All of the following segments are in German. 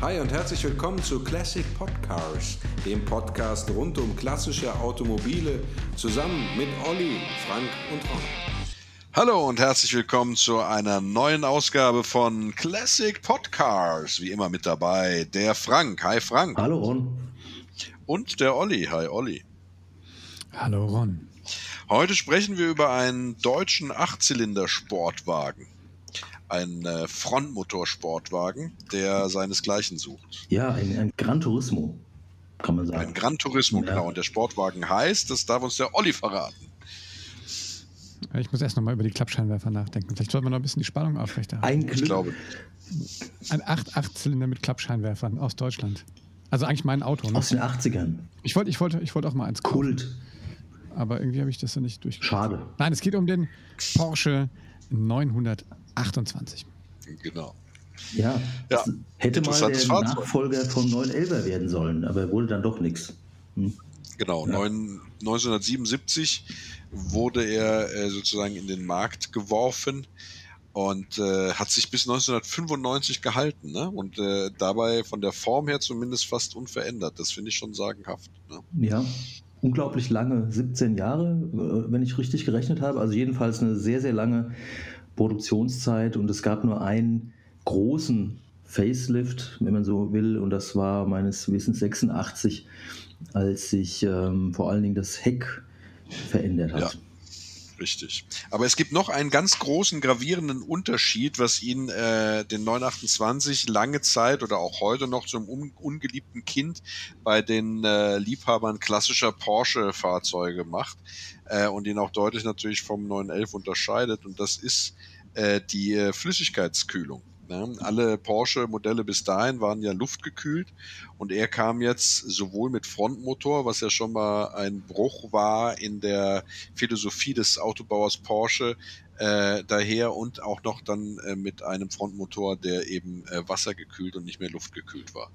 Hi und herzlich willkommen zu Classic Podcars, dem Podcast rund um klassische Automobile, zusammen mit Olli, Frank und Ron. Hallo und herzlich willkommen zu einer neuen Ausgabe von Classic Podcars. Wie immer mit dabei der Frank. Hi Frank. Hallo Ron. Und der Olli. Hi Olli. Hallo Ron. Heute sprechen wir über einen deutschen Achtzylinder-Sportwagen. Ein äh, Frontmotorsportwagen, der seinesgleichen sucht. Ja, ein, ein Gran Turismo, kann man sagen. Ein Gran Turismo, Ja. genau. Und der Sportwagen heißt, das darf uns der Olli verraten. Ich muss erst nochmal über die Klappscheinwerfer nachdenken. Vielleicht sollte man noch ein bisschen die Spannung aufrechterhalten. Ein Ich Glück. glaube, Ein 8-8-Zylinder mit Klappscheinwerfern aus Deutschland. Also eigentlich mein Auto. Ne? Aus den 80ern. Ich wollte ich wollte, ich wollte auch mal eins kaufen, Kult. aber irgendwie habe ich das ja nicht durch. Schade. Nein, es geht um den Porsche 928. genau. Ja. Ja, Hätte mal der Fahrzeug. Nachfolger vom 911er werden sollen, aber wurde dann doch nichts. Genau, Ja. neun, 1977 wurde er äh, sozusagen in den Markt geworfen und äh, hat sich bis 1995 gehalten ne? und äh, dabei von der Form her zumindest fast unverändert. Das finde ich schon sagenhaft. Ne? Ja. Unglaublich lange, 17 Jahre, äh, wenn ich richtig gerechnet habe. Also jedenfalls eine sehr, sehr lange Produktionszeit und es gab nur einen großen Facelift, wenn man so will, und das war meines Wissens 86, als sich ähm, vor allen Dingen das Heck verändert hat. Ja. Richtig. Aber es gibt noch einen ganz großen gravierenden Unterschied, was ihn äh, den 928 lange Zeit oder auch heute noch zum un ungeliebten Kind bei den äh, Liebhabern klassischer Porsche-Fahrzeuge macht äh, und ihn auch deutlich natürlich vom 911 unterscheidet. Und das ist äh, die äh, Flüssigkeitskühlung. Ne? Alle Porsche-Modelle bis dahin waren ja luftgekühlt und er kam jetzt sowohl mit Frontmotor, was ja schon mal ein Bruch war in der Philosophie des Autobauers Porsche, äh, daher und auch noch dann äh, mit einem Frontmotor, der eben äh, wassergekühlt und nicht mehr luftgekühlt war.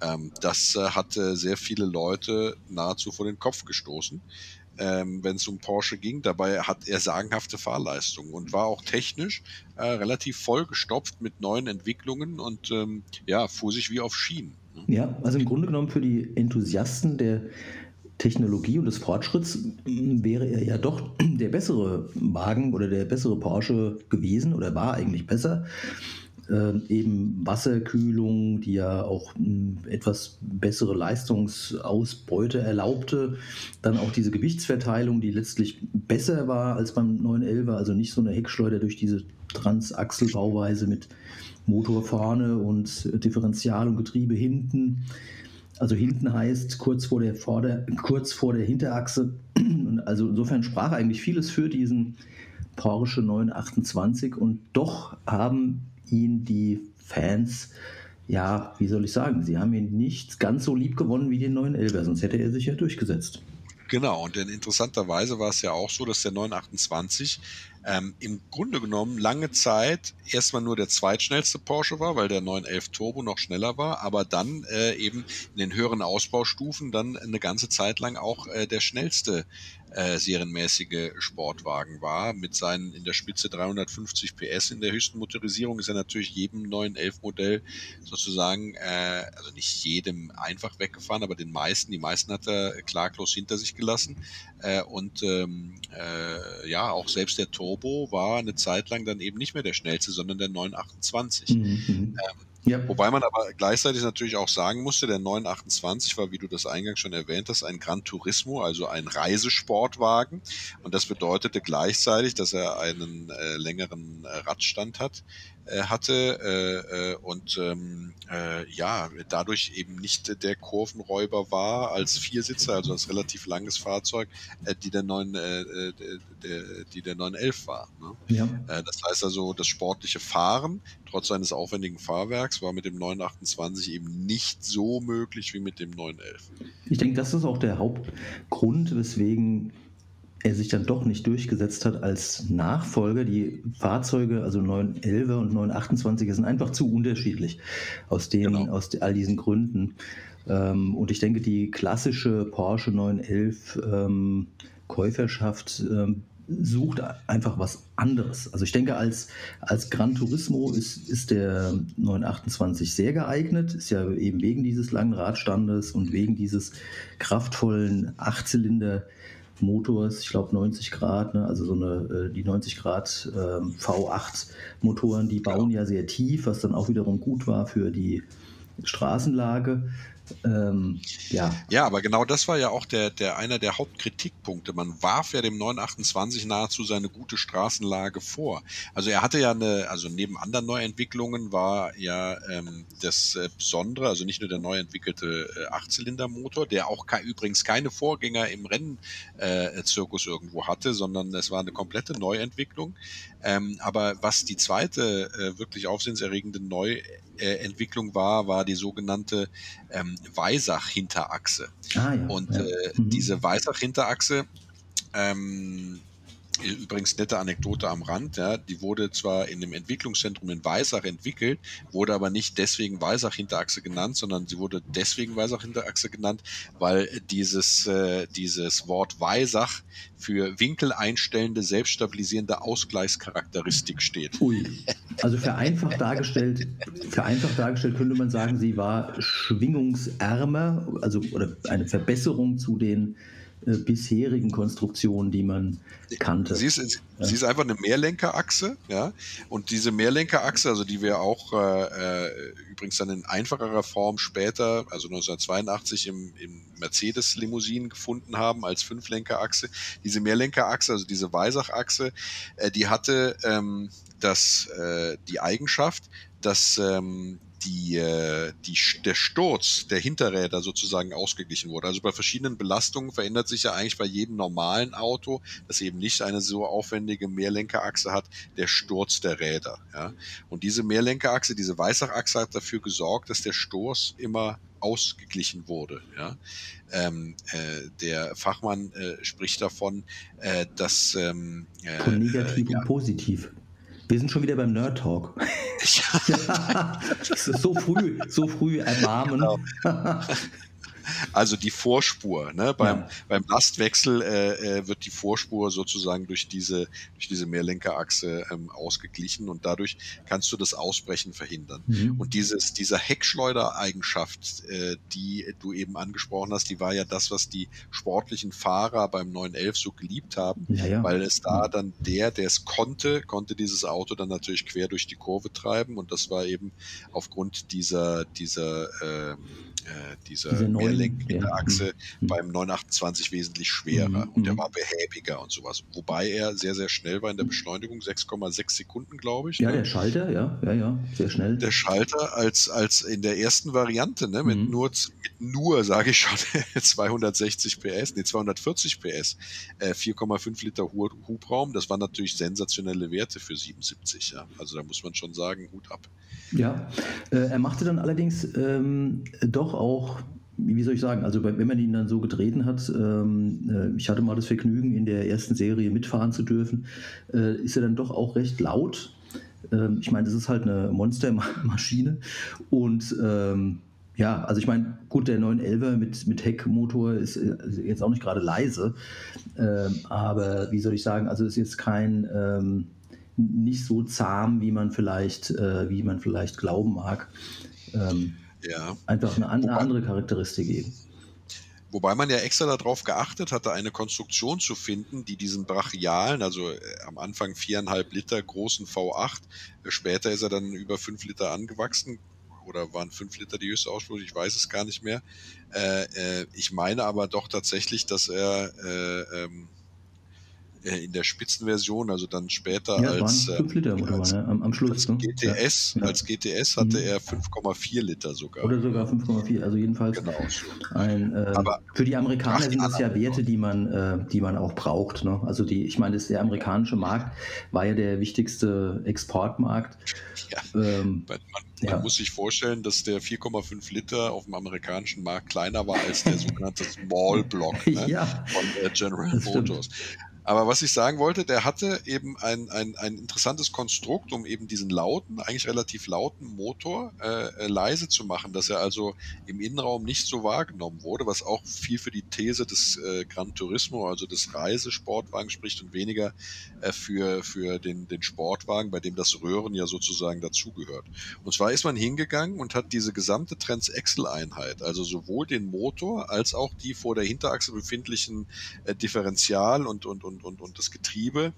Ähm, das äh, hat äh, sehr viele Leute nahezu vor den Kopf gestoßen ähm, wenn es um Porsche ging. Dabei hat er sagenhafte Fahrleistungen und war auch technisch äh, relativ vollgestopft mit neuen Entwicklungen und ähm, ja, fuhr sich wie auf Schienen. Ne? Ja, also im Grunde genommen für die Enthusiasten der Technologie und des Fortschritts mh, wäre er ja doch der bessere Wagen oder der bessere Porsche gewesen oder war eigentlich besser. Ähm, eben Wasserkühlung, die ja auch mh, etwas bessere Leistungsausbeute erlaubte. Dann auch diese Gewichtsverteilung, die letztlich besser war als beim 911, also nicht so eine Heckschleuder durch diese Transachselbauweise mit Motor vorne und Differential und Getriebe hinten. Also hinten heißt kurz vor der Vorder-, kurz vor der Hinterachse. Und also insofern sprach eigentlich vieles für diesen Porsche 928 und doch haben ihn die Fans, ja, wie soll ich sagen, sie haben ihn nicht ganz so lieb gewonnen wie den 911er, sonst hätte er sich ja durchgesetzt. Genau, und in interessanterweise war es ja auch so, dass der 928 ähm, im Grunde genommen lange Zeit erstmal nur der zweitschnellste Porsche war, weil der 911 Turbo noch schneller war, aber dann äh, eben in den höheren Ausbaustufen dann eine ganze Zeit lang auch äh, der schnellste äh, serienmäßige Sportwagen war. Mit seinen in der Spitze 350 PS in der höchsten Motorisierung ist er natürlich jedem 911 Modell sozusagen, äh, also nicht jedem einfach weggefahren, aber den meisten, die meisten hat er klaglos hinter sich gelassen. Äh, und ähm, äh, ja, auch selbst der Turbo war eine Zeit lang dann eben nicht mehr der schnellste, sondern der 928. Mhm. Ja, Wobei man aber gleichzeitig natürlich auch sagen musste, der 928 war, wie du das eingangs schon erwähnt hast, ein Gran Turismo, also ein Reisesportwagen. Und das bedeutete gleichzeitig, dass er einen äh, längeren äh, Radstand hat, hatte äh, äh, und ähm, äh, ja, dadurch eben nicht der Kurvenräuber war als Viersitzer, also als relativ langes Fahrzeug, äh, die der 9, äh, äh, der, die der 911 war. Ne? ja. Äh, Das heißt also, das sportliche Fahren, trotz seines aufwendigen Fahrwerks, war mit dem 928 eben nicht so möglich wie mit dem 911. Ich denke, das ist auch der Hauptgrund, weswegen er sich dann doch nicht durchgesetzt hat als Nachfolger. Die Fahrzeuge, also 911er und 928er, sind einfach zu unterschiedlich aus, den, Genau. aus all diesen Gründen. Ähm, und ich denke, die klassische Porsche 911 ähm, Käuferschaft ähm, sucht einfach was anderes. Also ich denke, als, als Gran Turismo ist, ist der 928 sehr geeignet, ist ja eben wegen dieses langen Radstandes und wegen dieses kraftvollen Achtzylinder Motors, ich glaube 90 Grad, ne? also so eine, äh, die 90 Grad ähm, V8 Motoren, die bauen ja sehr tief, was dann auch wiederum gut war für die Straßenlage. Ähm, ja. ja, aber genau das war ja auch der, der einer der Hauptkritikpunkte. Man warf ja dem 928 nahezu seine gute Straßenlage vor. Also er hatte ja eine, also neben anderen Neuentwicklungen war ja ähm, das äh, Besondere, also nicht nur der neu entwickelte äh, Achtzylindermotor, der auch übrigens keine Vorgänger im Rennzirkus äh, irgendwo hatte, sondern es war eine komplette Neuentwicklung. Ähm, aber was die zweite äh, wirklich aufsehenserregende Neuentwicklung war, war die sogenannte ähm, Weisach-Hinterachse. Ah, ja, Und ja. Äh, mhm. diese Weisach-Hinterachse ähm, Übrigens nette Anekdote am Rand, ja, die wurde zwar in dem Entwicklungszentrum in Weisach entwickelt, wurde aber nicht deswegen Weisach-Hinterachse genannt, sondern sie wurde deswegen Weisach-Hinterachse genannt, weil dieses, äh, dieses Wort Weisach für winkeleinstellende, selbststabilisierende Ausgleichscharakteristik steht. Ui. Also vereinfacht dargestellt, vereinfacht dargestellt könnte man sagen, sie war schwingungsärmer, also oder eine Verbesserung zu den äh, bisherigen Konstruktionen, die man kannte. Sie ist, ja. sie ist einfach eine Mehrlenkerachse, ja. Und diese Mehrlenkerachse, also die wir auch äh, äh übrigens dann in einfacherer Form später, also 1982 im, im Mercedes-Limousinen gefunden haben als Fünflenkerachse. Diese Mehrlenkerachse, also diese Weisachachse, äh, die hatte ähm, das, äh, die Eigenschaft, dass ähm, die, äh, die, der Sturz der Hinterräder sozusagen ausgeglichen wurde. Also bei verschiedenen Belastungen verändert sich ja eigentlich bei jedem normalen Auto, das eben nicht eine so aufwendige Mehrlenkerachse hat, der Sturz der Räder. Ja? Und diese Mehrlenkerachse, diese Weißachachse hat dafür gesorgt, dass der Sturz immer ausgeglichen wurde. Ja? Ähm, äh, der Fachmann äh, spricht davon, äh, dass ähm, äh, Von negativ ja, und positiv. Wir sind schon wieder beim Nerd Talk. Ja. so früh, so früh erbarmen. Genau. Also die Vorspur. Ne? Beim, ja. beim Lastwechsel äh, äh, wird die Vorspur sozusagen durch diese, durch diese Mehrlenkerachse ähm, ausgeglichen und dadurch kannst du das Ausbrechen verhindern. Mhm. Und dieses, dieser Heckschleudereigenschaft, äh, die du eben angesprochen hast, die war ja das, was die sportlichen Fahrer beim 911 so geliebt haben, ja, ja. weil es da dann der, der es konnte, konnte dieses Auto dann natürlich quer durch die Kurve treiben und das war eben aufgrund dieser, dieser, äh, dieser Diese Mehrlenkachse ja. beim 928 wesentlich schwerer mhm. und der mhm. war behäbiger und sowas. Wobei er sehr, sehr schnell war in der Beschleunigung, 6,6 Sekunden, glaube ich. Ja, ne? der Schalter, ja, ja, ja, sehr schnell. Der Schalter als, als in der ersten Variante, ne, mit mhm. nur, mit nur, sage ich schon, 260 PS, nee, 240 PS, äh, 4,5 Liter Hubraum, das waren natürlich sensationelle Werte für 77, ja. Also da muss man schon sagen, Hut ab. Ja, äh, er machte dann allerdings ähm, doch auch wie soll ich sagen, also wenn man ihn dann so getreten hat, ähm, äh, ich hatte mal das Vergnügen, in der ersten Serie mitfahren zu dürfen, äh, ist er dann doch auch recht laut. Ähm, ich meine, das ist halt eine Monstermaschine und ähm, ja, also ich meine, gut, der 911er mit, mit Heckmotor ist äh, jetzt auch nicht gerade leise, ähm, aber wie soll ich sagen, also ist jetzt kein ähm, nicht so zahm, wie man vielleicht, äh, wie man vielleicht glauben mag. Ähm, ja. Einfach eine, eine andere Charakteristik eben. Wobei man ja extra darauf geachtet hatte, eine Konstruktion zu finden, die diesen brachialen, also äh, am Anfang viereinhalb Liter großen V8, äh, später ist er dann über fünf Liter angewachsen, oder waren fünf Liter die höchste Ausstoß, ich weiß es gar nicht mehr. Äh, äh, ich meine aber doch tatsächlich, dass er äh, ähm, äh, in der Spitzenversion, also dann später ja, als, äh, Liter, als, ne? am, am, Schluss, als ne? GTS, ja. als GTS hatte mhm. er 5,4 Liter sogar. Oder sogar 5,4, also jedenfalls genau. ein, äh, Aber für die Amerikaner sind das ja Werte, die man, äh, die man auch braucht. Ne? Also die, ich meine, der amerikanische Markt war ja der wichtigste Exportmarkt. Ja. Ähm, man, man ja. muss sich vorstellen, dass der 4,5 Liter auf dem amerikanischen Markt kleiner war als der sogenannte Small Block ne? ja. von äh, General Motors. Aber was ich sagen wollte, der hatte eben ein, ein, ein interessantes Konstrukt, um eben diesen lauten, eigentlich relativ lauten Motor äh, äh, leise zu machen, dass er also im Innenraum nicht so wahrgenommen wurde, was auch viel für die These des äh, Gran Turismo, also des Reisesportwagens spricht und weniger äh, für, für den, den Sportwagen, bei dem das Röhren ja sozusagen dazugehört. Und zwar ist man hingegangen und hat diese gesamte Transaxle-Einheit, also sowohl den Motor als auch die vor der Hinterachse befindlichen äh, Differential und, und, und und, und, und das Getriebe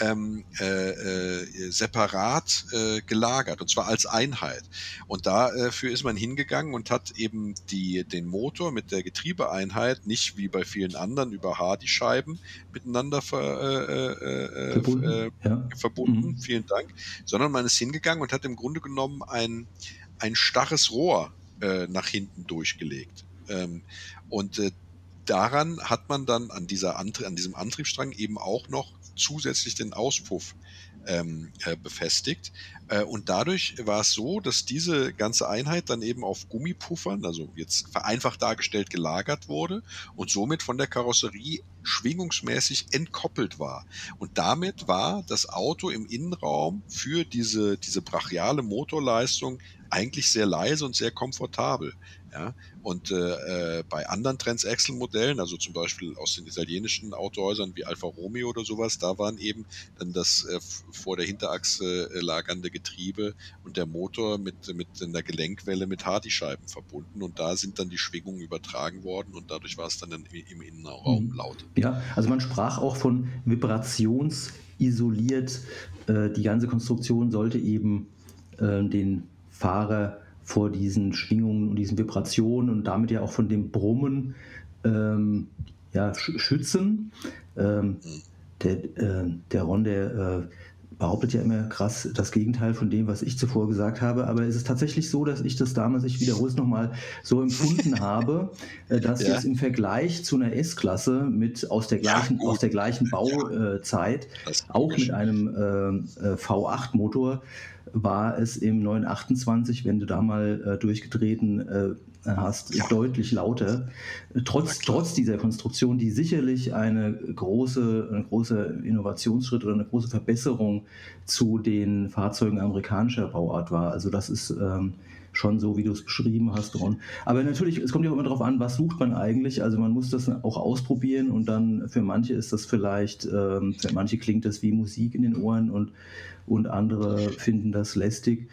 ähm, äh, äh, separat äh, gelagert und zwar als Einheit. Und dafür ist man hingegangen und hat eben die, den Motor mit der Getriebeeinheit nicht wie bei vielen anderen über Hardy-Scheiben miteinander ver, äh, äh, äh verbunden. Äh, ja. verbunden. Mhm. Vielen Dank. Sondern man ist hingegangen und hat im Grunde genommen ein, ein starres Rohr äh, nach hinten durchgelegt. Ähm, und äh, daran hat man dann an, dieser Antrie an diesem Antriebsstrang eben auch noch zusätzlich den Auspuff ähm, äh, befestigt. Äh, und dadurch war es so, dass diese ganze Einheit dann eben auf Gummipuffern, also jetzt vereinfacht dargestellt, gelagert wurde und somit von der Karosserie schwingungsmäßig entkoppelt war. Und damit war das Auto im Innenraum für diese, diese brachiale Motorleistung eigentlich sehr leise und sehr komfortabel. Ja? Und äh, äh, bei anderen Transaxle-Modellen, also zum Beispiel aus den italienischen Autohäusern wie Alfa Romeo oder sowas, da waren eben dann das äh, vor der Hinterachse äh, lagernde Getriebe und der Motor mit, mit einer Gelenkwelle mit Hardy-Scheiben verbunden und da sind dann die Schwingungen übertragen worden und dadurch war es dann im Innenraum mhm. laut. Ja, also man sprach auch von vibrationsisoliert. Äh, die ganze Konstruktion sollte eben äh, den Fahrer vor diesen Schwingungen und diesen Vibrationen und damit ja auch von dem Brummen ähm, ja, schützen. Ähm, der, äh, der Ron, der äh, behauptet ja immer krass das Gegenteil von dem, was ich zuvor gesagt habe. Aber es ist tatsächlich so, dass ich das damals, ich wiederhole es nochmal, so empfunden habe, äh, dass ja. jetzt im Vergleich zu einer S-Klasse mit aus der gleichen, ja, aus der gleichen Bauzeit, ja. auch mit einem äh, äh V8-Motor, war es im 928, wenn du da mal äh, durchgetreten äh, hast, ja. deutlich lauter. Trotz, trotz dieser Konstruktion, die sicherlich eine große, ein großer Innovationsschritt oder eine große Verbesserung zu den Fahrzeugen amerikanischer Bauart war. Also das ist ähm, schon so, wie du es beschrieben hast, Ron. Aber natürlich, es kommt ja auch immer darauf an, was sucht man eigentlich. Also man muss das auch ausprobieren und dann für manche ist das vielleicht, ähm, für manche klingt das wie Musik in den Ohren und und andere finden das lästig.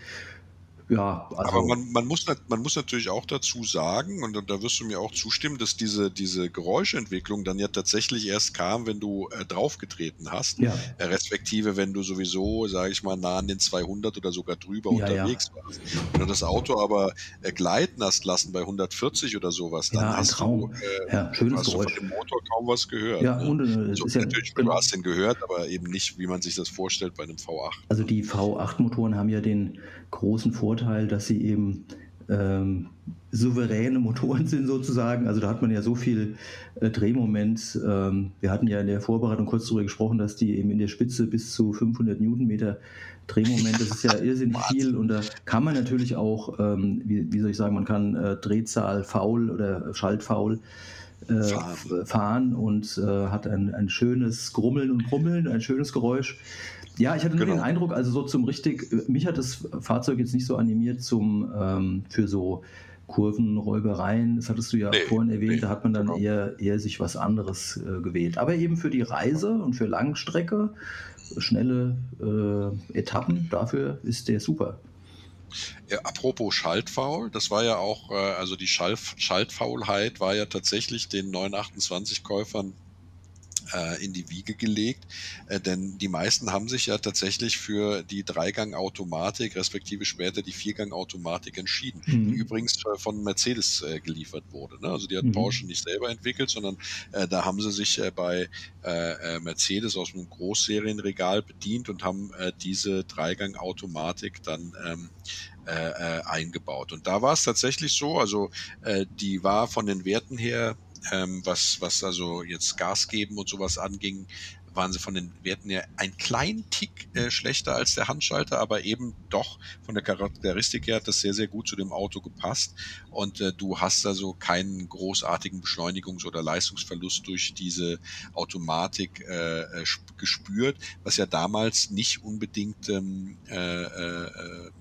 Ja, also Aber man, man, muss, man muss natürlich auch dazu sagen, und da wirst du mir auch zustimmen, dass diese, diese Geräuschentwicklung dann ja tatsächlich erst kam, wenn du äh, draufgetreten hast, ja. äh, respektive wenn du sowieso, sage ich mal, nah an den 200 oder sogar drüber ja, unterwegs ja. warst. Wenn du das Auto aber äh, gleiten hast lassen bei 140 oder sowas, dann ja, hast Traum. du, äh, ja, schönes hast Geräusch. von dem Motor kaum was gehört. Ja, ne? und äh, so, natürlich, genau. du hast den gehört, aber eben nicht, wie man sich das vorstellt bei einem V8. Also die V8-Motoren haben ja den großen Vorteil, dass sie eben ähm, souveräne Motoren sind sozusagen. Also da hat man ja so viel äh, Drehmoment. Ähm, wir hatten ja in der Vorbereitung kurz darüber gesprochen, dass die eben in der Spitze bis zu 500 Newtonmeter Drehmoment, das ist ja irrsinnig viel und da kann man natürlich auch, ähm, wie, wie, soll ich sagen, man kann äh, Drehzahl faul oder Schaltfaul äh, fahren. fahren. und äh, hat ein, ein schönes Grummeln und Brummeln, ein schönes Geräusch. Ja, ich hatte nur genau. den Eindruck, also so zum richtig, mich hat das Fahrzeug jetzt nicht so animiert zum ähm, für so Kurvenräubereien, das hattest du ja nee, vorhin erwähnt, nee, da hat man dann genau. eher, eher sich was anderes äh, gewählt. Aber eben für die Reise und für Langstrecke, schnelle äh, Etappen, dafür ist der super. Ja, apropos Schaltfaul, das war ja auch, äh, also die Schalf Schaltfaulheit war ja tatsächlich den 928-Käufern äh, in die Wiege gelegt, äh, denn die meisten haben sich ja tatsächlich für die Dreigang-Automatik respektive später die Viergang-Automatik entschieden, mhm. die übrigens äh, von Mercedes äh, geliefert wurde. Ne? Also die hat mhm. Porsche nicht selber entwickelt, sondern äh, da haben sie sich bei Mercedes aus einem Großserienregal bedient und haben diese Dreigang-Automatik dann ähm, äh, äh, eingebaut. Und da war es tatsächlich so, also äh, die war von den Werten her ähm, was, was also jetzt Gas geben und sowas anging, waren sie von den Werten her ein kleinen Tick äh, schlechter als der Handschalter, aber eben doch von der Charakteristik her hat das sehr, sehr gut zu dem Auto gepasst. Und äh, du hast also keinen großartigen Beschleunigungs- oder Leistungsverlust durch diese Automatik äh, äh gespürt, was ja damals nicht unbedingt ähm, äh, äh, äh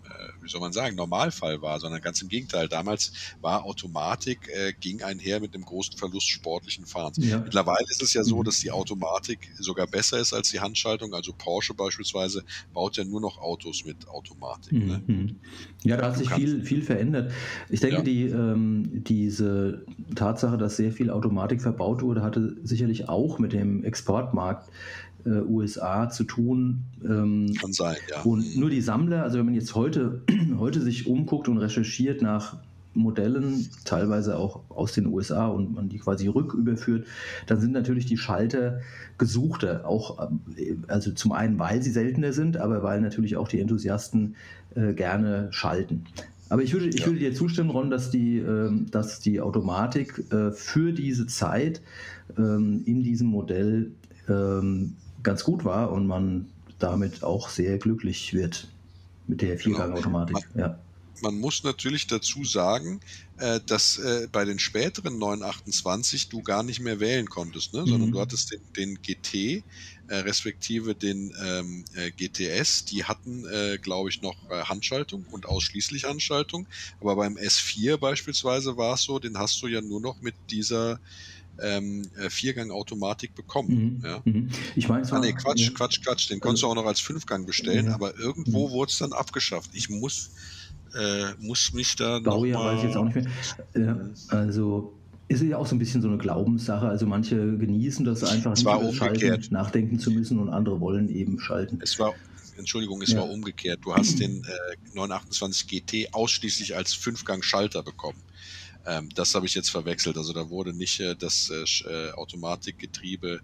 wie soll man sagen, Normalfall war, sondern ganz im Gegenteil. Damals war Automatik, äh, ging einher mit einem großen Verlust sportlichen Fahrens. Ja. Mittlerweile ist es ja so, mhm. dass die Automatik sogar besser ist als die Handschaltung. Also Porsche beispielsweise baut ja nur noch Autos mit Automatik. Ne? Mhm. Ja, da hat sich viel, viel verändert. Ich denke, ja. die, ähm, diese Tatsache, dass sehr viel Automatik verbaut wurde, hatte sicherlich auch mit dem Exportmarkt äh, USA zu tun. Ähm, Kann sein, ja. Und nur die Sammler, also wenn man jetzt heute, heute sich umguckt und recherchiert nach Modellen, teilweise auch aus den USA und man die quasi rücküberführt, dann sind natürlich die Schalter gesuchter. Auch, äh, also zum einen, weil sie seltener sind, aber weil natürlich auch die Enthusiasten äh, gerne schalten. Aber ich würde, ich ja. würde dir zustimmen, Ron, dass die, äh, dass die Automatik äh, für diese Zeit ähm, in diesem Modell ähm, ganz gut war und man damit auch sehr glücklich wird mit der genau. Viergangautomatik. Genau. Ja. Man muss natürlich dazu sagen, äh, dass äh, bei den späteren 928 du gar nicht mehr wählen konntest, ne? sondern mhm. du hattest den, den GT, äh, respektive den ähm, äh, GTS, die hatten, äh, glaube ich, noch äh, Handschaltung und ausschließlich Handschaltung. Aber beim S4 beispielsweise war es so, den hast du ja nur noch mit dieser ähm, äh, Viergang-Automatik bekommen. Mhm. Ja. Mhm. Ich meine, ah, nee, Quatsch, ja. Quatsch, Quatsch. Den konntest also, du auch noch als Fünfgang bestellen, ja. aber irgendwo mhm. wurde es dann abgeschafft. Ich muss, äh, muss mich da Baujahr weiß ich jetzt auch nicht mehr. also ist ja auch so ein bisschen so eine Glaubenssache. Also manche genießen das einfach es nicht schalten, nachdenken zu müssen und andere wollen eben schalten. Es war Entschuldigung, es ja. war umgekehrt. Du hast den äh, 928 GT ausschließlich als Fünfgang-Schalter bekommen. Ähm, das habe ich jetzt verwechselt. Also da wurde nicht äh, das äh, äh Automatikgetriebe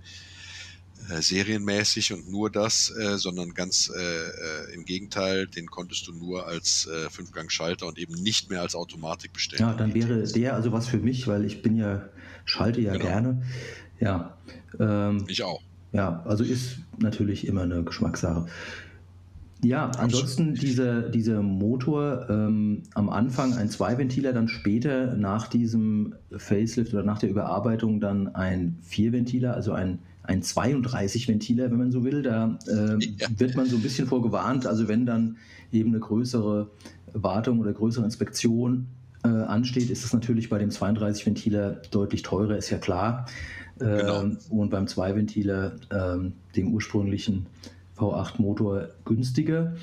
äh, serienmäßig und nur das, äh, sondern ganz äh, im Gegenteil, den konntest du nur als Fünfgang-Schalter und eben nicht mehr als Automatik bestellen. Ja, dann wäre der also was für mich, weil ich bin ja, schalte ja genau. gerne. Ja. Ähm, ich auch. Ja, also ist natürlich immer eine Geschmackssache. Ja, ansonsten dieser, dieser Motor ähm, am Anfang ein Zweiventiler, dann später nach diesem Facelift oder nach der Überarbeitung dann ein Vierventiler, also ein, ein 32-Ventiler, wenn man so will. Da äh, ja. wird man so ein bisschen vorgewarnt. Also wenn dann eben eine größere Wartung oder größere Inspektion äh, ansteht, ist es natürlich bei dem 32-Ventiler deutlich teurer, ist ja klar. Äh, genau. Und beim Zweiventiler, ähm, dem ursprünglichen V8-Motor günstiger.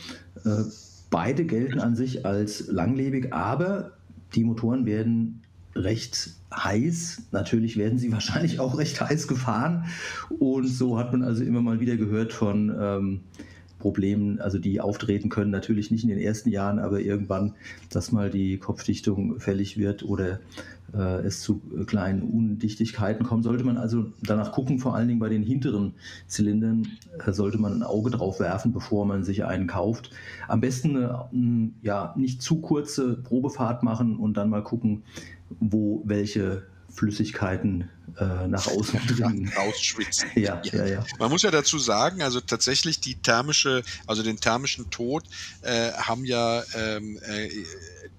Äh, beide gelten an sich als langlebig, aber die Motoren werden recht heiß. Natürlich werden sie wahrscheinlich auch recht heiß gefahren. Und so hat man also immer mal wieder gehört von ähm, Problemen, also die auftreten können. Natürlich nicht in den ersten Jahren, aber irgendwann, dass mal die Kopfdichtung fällig wird oder es zu kleinen Undichtigkeiten kommt, sollte man also danach gucken, vor allen Dingen bei den hinteren Zylindern äh, sollte man ein Auge drauf werfen, bevor man sich einen kauft. Am besten eine ja, nicht zu kurze Probefahrt machen und dann mal gucken, wo welche Flüssigkeiten äh, nach außen dringen. Rausschwitzen. Ja, ja, ja, Man muss ja dazu sagen, also tatsächlich die thermische, also den thermischen Tod äh, haben ja ähm, äh,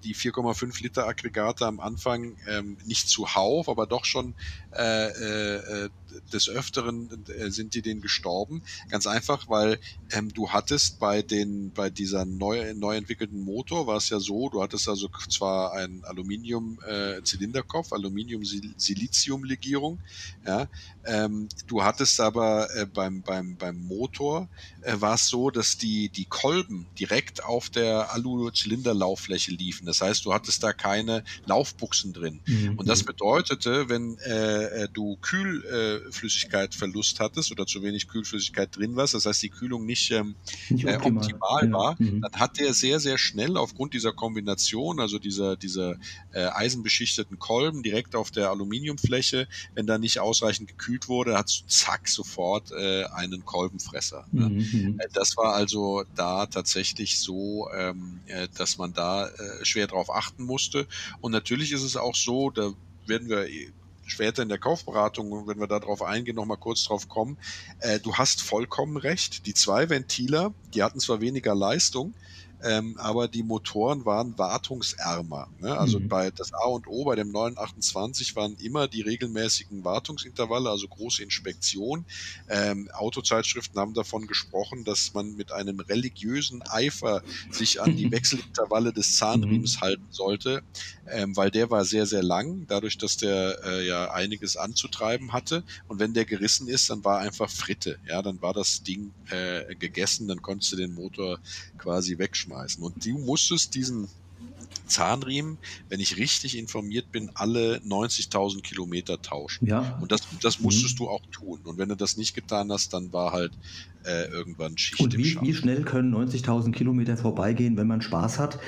die 4,5 Liter Aggregate am Anfang ähm, nicht zuhauf, aber doch schon äh, äh, des Öfteren äh, sind die denen gestorben. Ganz einfach, weil ähm, du hattest bei den bei dieser neu, neu entwickelten Motor war es ja so, du hattest also zwar einen Aluminium äh, Zylinderkopf, Aluminium Silizium Legierung, ja, ähm, du hattest aber äh, beim beim beim Motor äh, war es so, dass die die Kolben direkt auf der Alu Zylinderlauffläche liefen. Das heißt, du hattest da keine Laufbuchsen drin. Mhm. Und das bedeutete, wenn äh, äh, du Kühlflüssigkeitverlust äh, hattest oder zu wenig Kühlflüssigkeit drin warst, das heißt die Kühlung nicht, ähm, nicht äh, optimal, ja. war, mhm. dann hat der sehr, sehr schnell aufgrund dieser Kombination, also dieser, dieser äh, eisenbeschichteten Kolben direkt auf der Aluminiumfläche, wenn da nicht ausreichend gekühlt wurde, hat zack sofort äh, einen Kolbenfresser. Ne? Mhm. Äh, das war also da tatsächlich so, ähm, äh, dass man da äh, schwer drauf achten musste. Und natürlich ist es auch so, da werden wir später in der Kaufberatung, wenn wir darauf eingehen, nochmal kurz drauf kommen. Äh, du hast vollkommen recht. Die zwei Ventiler, die hatten zwar weniger Leistung, ähm, aber die Motoren waren wartungsärmer. Ne? Also mhm. bei das A und O bei dem 928 waren immer die regelmäßigen Wartungsintervalle, also große Inspektion. Ähm, Autozeitschriften haben davon gesprochen, dass man mit einem religiösen Eifer sich an die Wechselintervalle des Zahnriems mhm. halten sollte, ähm, weil der war sehr, sehr lang, dadurch, dass der äh, ja einiges anzutreiben hatte. Und wenn der gerissen ist, dann war einfach Fritte. Ja, dann war das Ding äh, gegessen, dann konntest du den Motor quasi wegschmeißen. Und du musstest diesen Zahnriemen, wenn ich richtig informiert bin, alle 90.000 Kilometer tauschen. Ja. Und das, das musstest mhm. du auch tun. Und wenn du das nicht getan hast, dann war halt äh, irgendwann Schicht Und wie, wie schnell können 90.000 Kilometer vorbeigehen, wenn man Spaß hat?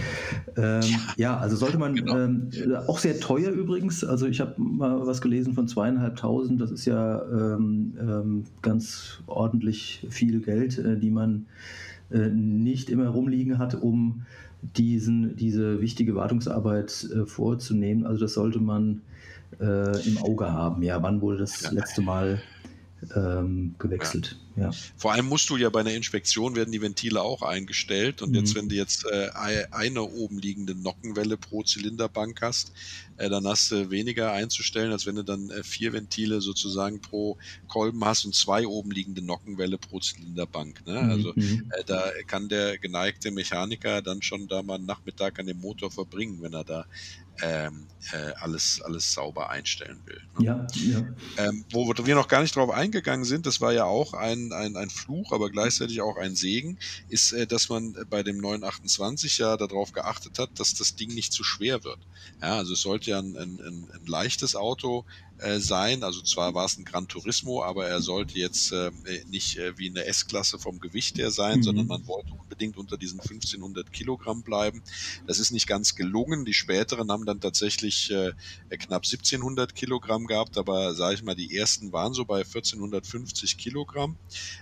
Ähm, ja. ja. also sollte man, genau. ähm, auch sehr teuer übrigens, also ich habe mal was gelesen von zweieinhalbtausend, das ist ja ähm, ähm ganz ordentlich viel Geld, äh, die man äh, nicht immer rumliegen hat, um diesen, diese wichtige Wartungsarbeit äh, vorzunehmen. Also das sollte man äh, im Auge haben. Ja, wann wurde das letzte Mal ähm, gewechselt. Ja. Ja. Vor allem musst du ja bei einer Inspektion werden die Ventile auch eingestellt und mhm. jetzt, wenn du jetzt äh, eine oben liegende Nockenwelle pro Zylinderbank hast, äh, dann hast du weniger einzustellen, als wenn du dann äh, vier Ventile sozusagen pro Kolben hast und zwei oben liegende Nockenwelle pro Zylinderbank. Ne? Mhm. Also mhm. äh, da kann der geneigte Mechaniker dann schon da mal einen Nachmittag an dem Motor verbringen, wenn er da ähm, äh, alles, alles sauber einstellen will. Ne? Ja, ja. Ähm, wo wir noch gar nicht drauf eingegangen sind, das war ja auch ein, ein, ein Fluch, aber gleichzeitig auch ein Segen, ist, äh, dass man bei dem 928 ja darauf geachtet hat, dass das Ding nicht zu schwer wird. Ja, also es sollte ja ein, ein, ein leichtes Auto äh, sein. Also zwar war es ein Gran Turismo, aber er sollte jetzt äh, nicht äh, wie eine S-Klasse vom Gewicht her sein, mhm. sondern man wollte unbedingt unter diesen 1500 Kilogramm bleiben. Das ist nicht ganz gelungen. Die späteren haben dann tatsächlich äh, knapp 1700 Kilogramm gehabt, aber sage ich mal, die ersten waren so bei 1450 Kilogramm.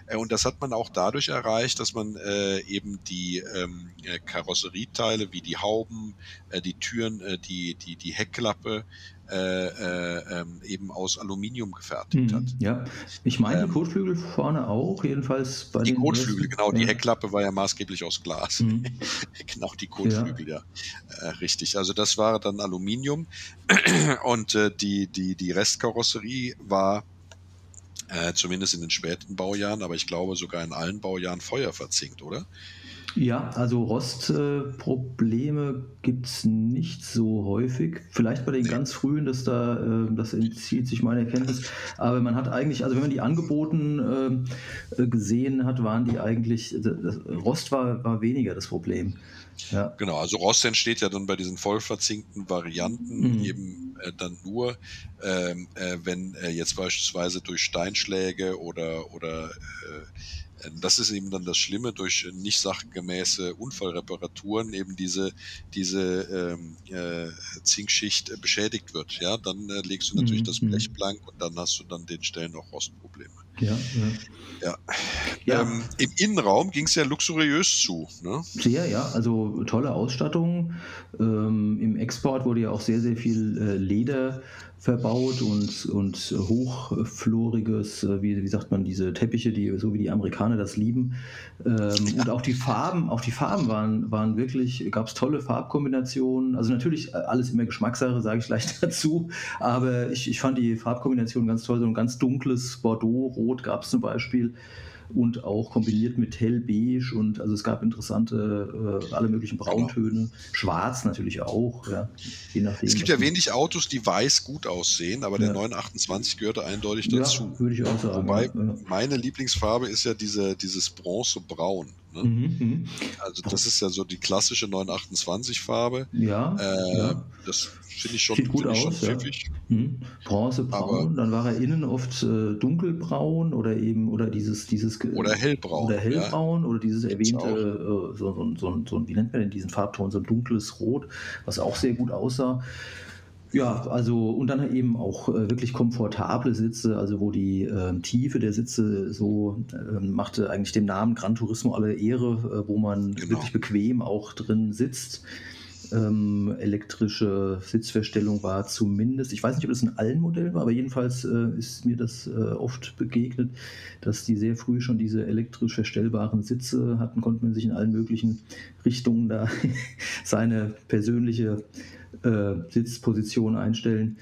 Äh, und das hat man auch dadurch erreicht, dass man äh, eben die ähm, äh, Karosserieteile wie die Hauben, äh, die Türen, äh, die, die, die Heckklappe, äh, äh, ähm, eben aus Aluminium gefertigt mhm, hat. Ja, ich meine ähm, die Kotflügel vorne auch, jedenfalls bei die den Kotflügel, genau. Ja. Die Heckklappe war ja maßgeblich aus Glas. Mhm. genau, die Kotflügel, ja. ja. Äh, richtig. Also das war dann Aluminium und äh, die, die, die Restkarosserie war äh, zumindest in den späten Baujahren, aber ich glaube sogar in allen Baujahren feuerverzinkt, oder? Ja, also Rostprobleme äh, gibt es nicht so häufig. Vielleicht bei den ganz frühen, das da, äh, das entzieht sich meine Erkenntnis. Aber man hat eigentlich, also wenn man die angeboten äh, gesehen hat, waren die eigentlich, Rost war, war weniger das Problem. Ja. Genau, also Rost entsteht ja dann bei diesen vollverzinkten Varianten mhm. eben äh, dann nur, ähm, äh, wenn äh, jetzt beispielsweise durch Steinschläge oder, oder äh, das ist eben dann das Schlimme durch nicht sachgemäße Unfallreparaturen eben diese, diese ähm, äh, Zinkschicht äh, beschädigt wird. Ja, dann äh, legst du natürlich mhm. das Blech blank und dann hast du dann den Stellen auch Rostprobleme. Ja, ja. ja. Ähm, Im Innenraum ging es ja luxuriös zu. Ne? Sehr, ja, also tolle Ausstattung. Ähm, Im Export wurde ja auch sehr, sehr viel äh, Leder verbaut und, und hochfloriges, äh, wie, wie sagt man, diese Teppiche, die so wie die Amerikaner das lieben. Ähm, und auch die Farben, auch die Farben waren, waren wirklich, gab es tolle Farbkombinationen. Also natürlich äh, alles immer Geschmackssache, sage ich gleich dazu. Aber ich, ich fand die Farbkombination ganz toll. So ein ganz dunkles Bordeaux-Rot gab es zum Beispiel und auch kombiniert mit hellbeige und also es gab interessante, äh, alle möglichen genau. Brauntöne, genau. schwarz natürlich auch, ja, je nachdem. Es gibt ja wenig Autos, die weiß gut aussehen, aber der 928 gehörte eindeutig dazu. Ja, würde ich auch sagen. Wobei meine Lieblingsfarbe ist ja diese, dieses Bronzebraun. Ne? Mhm, mhm, also das ist ja so die klassische 928-Farbe. Ja, äh, ja. Das finde ich schon, Sieht gut aus, schon pfiffig. Ja. Mhm. Bronzebraun, dann war er innen oft äh, dunkelbraun oder eben oder dieses dieses oder hellbraun oder hellbraun ja. oder dieses erwähnte äh, so, so, so, so, wie nennt man denn diesen Farbton so ein dunkles Rot, was auch sehr gut aussah. Ja, also und dann eben auch äh, wirklich komfortable Sitze, also wo die äh, Tiefe der Sitze so äh, machte eigentlich dem Namen Gran Turismo alle Ehre, äh, wo man genau. wirklich bequem auch drin sitzt. Ähm, elektrische Sitzverstellung war zumindest, ich weiß nicht, ob das in allen Modellen war, aber jedenfalls äh, ist mir das äh, oft begegnet, dass die sehr früh schon diese elektrisch verstellbaren Sitze hatten, konnte man sich in allen möglichen Richtungen da seine persönliche äh, Sitzposition einstellen.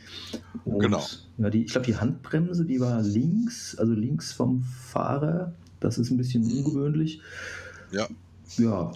Und, Genau. Ja, die, ich glaube, die Handbremse, die war links, also links vom Fahrer. Das ist ein bisschen ungewöhnlich. Ja. Ja,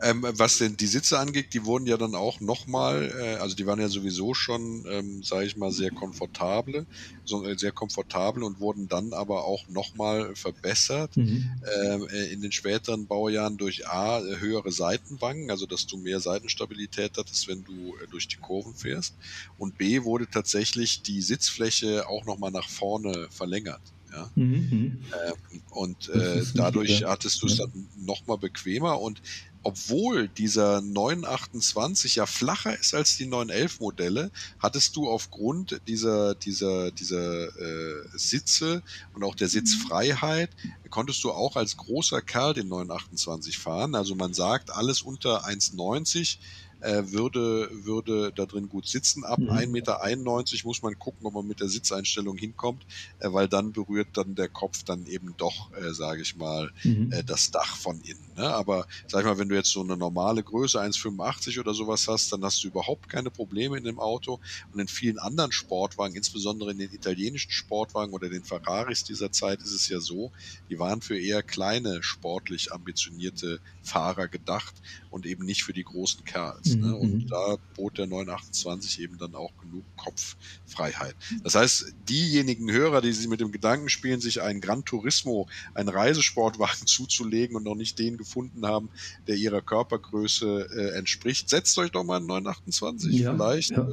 Ähm, was denn die Sitze angeht, die wurden ja dann auch nochmal, äh, also die waren ja sowieso schon, ähm, sage ich mal, sehr komfortable, so, äh, sehr komfortabel und wurden dann aber auch nochmal verbessert mhm. ähm, äh, in den späteren Baujahren durch A, höhere Seitenwangen, also dass du mehr Seitenstabilität hattest, wenn du äh, durch die Kurven fährst. Und B, wurde tatsächlich die Sitzfläche auch nochmal nach vorne verlängert. Ja? Mhm. mhm. Ähm, und äh, dadurch hattest du es dann nochmal bequemer und obwohl dieser 928 ja flacher ist als die 911 Modelle, hattest du aufgrund dieser, dieser, dieser äh, Sitze und auch der Sitzfreiheit, konntest du auch als großer Kerl den 928 fahren. Also man sagt, alles unter 1,90 äh, würde, würde da drin gut sitzen. Ab Mhm. 1,91 Meter muss man gucken, ob man mit der Sitzeinstellung hinkommt, äh, weil dann berührt dann der Kopf dann eben doch, äh, sage ich mal, Mhm. äh, das Dach von innen. Ne? Aber sag ich mal, wenn du jetzt so eine normale Größe 1,85 oder sowas hast, dann hast du überhaupt keine Probleme in dem Auto. Und in vielen anderen Sportwagen, insbesondere in den italienischen Sportwagen oder den Ferraris dieser Zeit, ist es ja so, die waren für eher kleine, sportlich ambitionierte Fahrer gedacht und eben nicht für die großen Kerls. Ne? Mhm, Und mhm. da bot der 928 eben dann auch genug Kopffreiheit. Das heißt, diejenigen Hörer, die sich mit dem Gedanken spielen, sich einen Gran Turismo, einen Reisesportwagen zuzulegen und noch nicht den gefunden haben, der ihrer Körpergröße äh, entspricht, setzt euch doch mal einen 928. Ja, Vielleicht ja.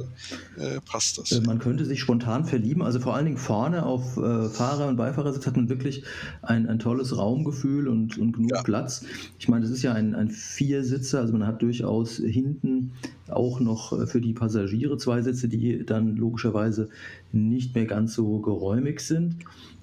Äh, passt das. Äh, Man könnte sich spontan verlieben. Also vor allen Dingen vorne auf äh, Fahrer- und Beifahrersitz hat man wirklich ein, ein tolles Raumgefühl und, und genug Ja. Platz. Ich meine, das ist ja ein, ein Viersitzer, also man hat durchaus hinten auch noch äh, für die Passagiere zwei Sitze, die dann logischerweise nicht mehr ganz so geräumig sind.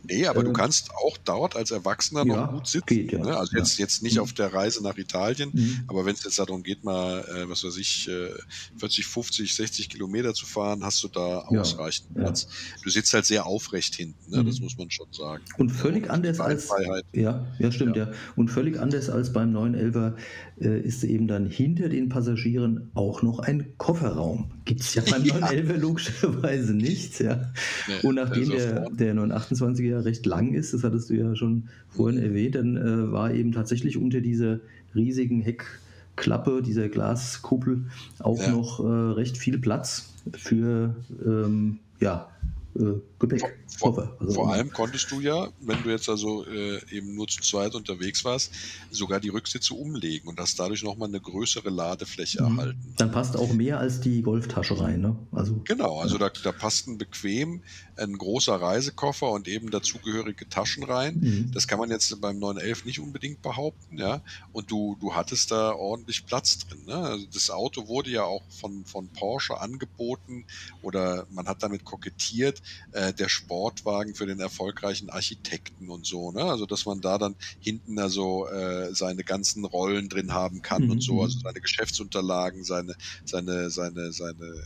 Nee, aber du Äh, kannst auch dort als Erwachsener ja, noch gut sitzen. geht, ja. ne? Also Ja. jetzt, jetzt nicht Mhm. auf der Reise nach Italien, Mhm. aber wenn es jetzt darum geht, mal, äh, was weiß ich, äh, 40, 50, 60 Kilometer zu fahren, hast du da ausreichend. Platz. Du sitzt halt sehr aufrecht hinten, ne? das Mhm. muss man schon sagen. Und völlig anders als. Ja, ja, stimmt, ja. Und völlig anders als beim 911er äh, ist eben dann hinter den Passagieren auch noch ein Kofferraum. Gibt es ja beim Ja. 911er logischerweise nicht, ja. Nee, Und nachdem der ist der, der 928er ja recht lang ist, das hattest du ja schon vorhin erwähnt, dann äh, war eben tatsächlich unter dieser riesigen Heckklappe, dieser Glaskuppel, auch Ja. noch äh, recht viel Platz für ähm, ja, äh, Gepäck. Vor, Koffer, vor allem konntest du ja, wenn du jetzt also äh, eben nur zu zweit unterwegs warst, sogar die Rücksitze umlegen und hast dadurch nochmal eine größere Ladefläche Mhm. erhalten. Dann passt auch mehr als die Golftasche rein, ne? Also, Genau, also da, da passten bequem ein großer Reisekoffer und eben dazugehörige Taschen rein. mhm. Das kann man jetzt beim 911 nicht unbedingt behaupten, ja. Und du, du hattest da ordentlich Platz drin. Ne? Also das Auto wurde ja auch von, von Porsche angeboten oder man hat damit kokettiert, äh, der Sportwagen für den erfolgreichen Architekten und so. Ne? Also dass man da dann hinten also äh, seine ganzen Rollen drin haben kann Mhm, und so, mhm. also seine Geschäftsunterlagen, seine, seine, seine, seine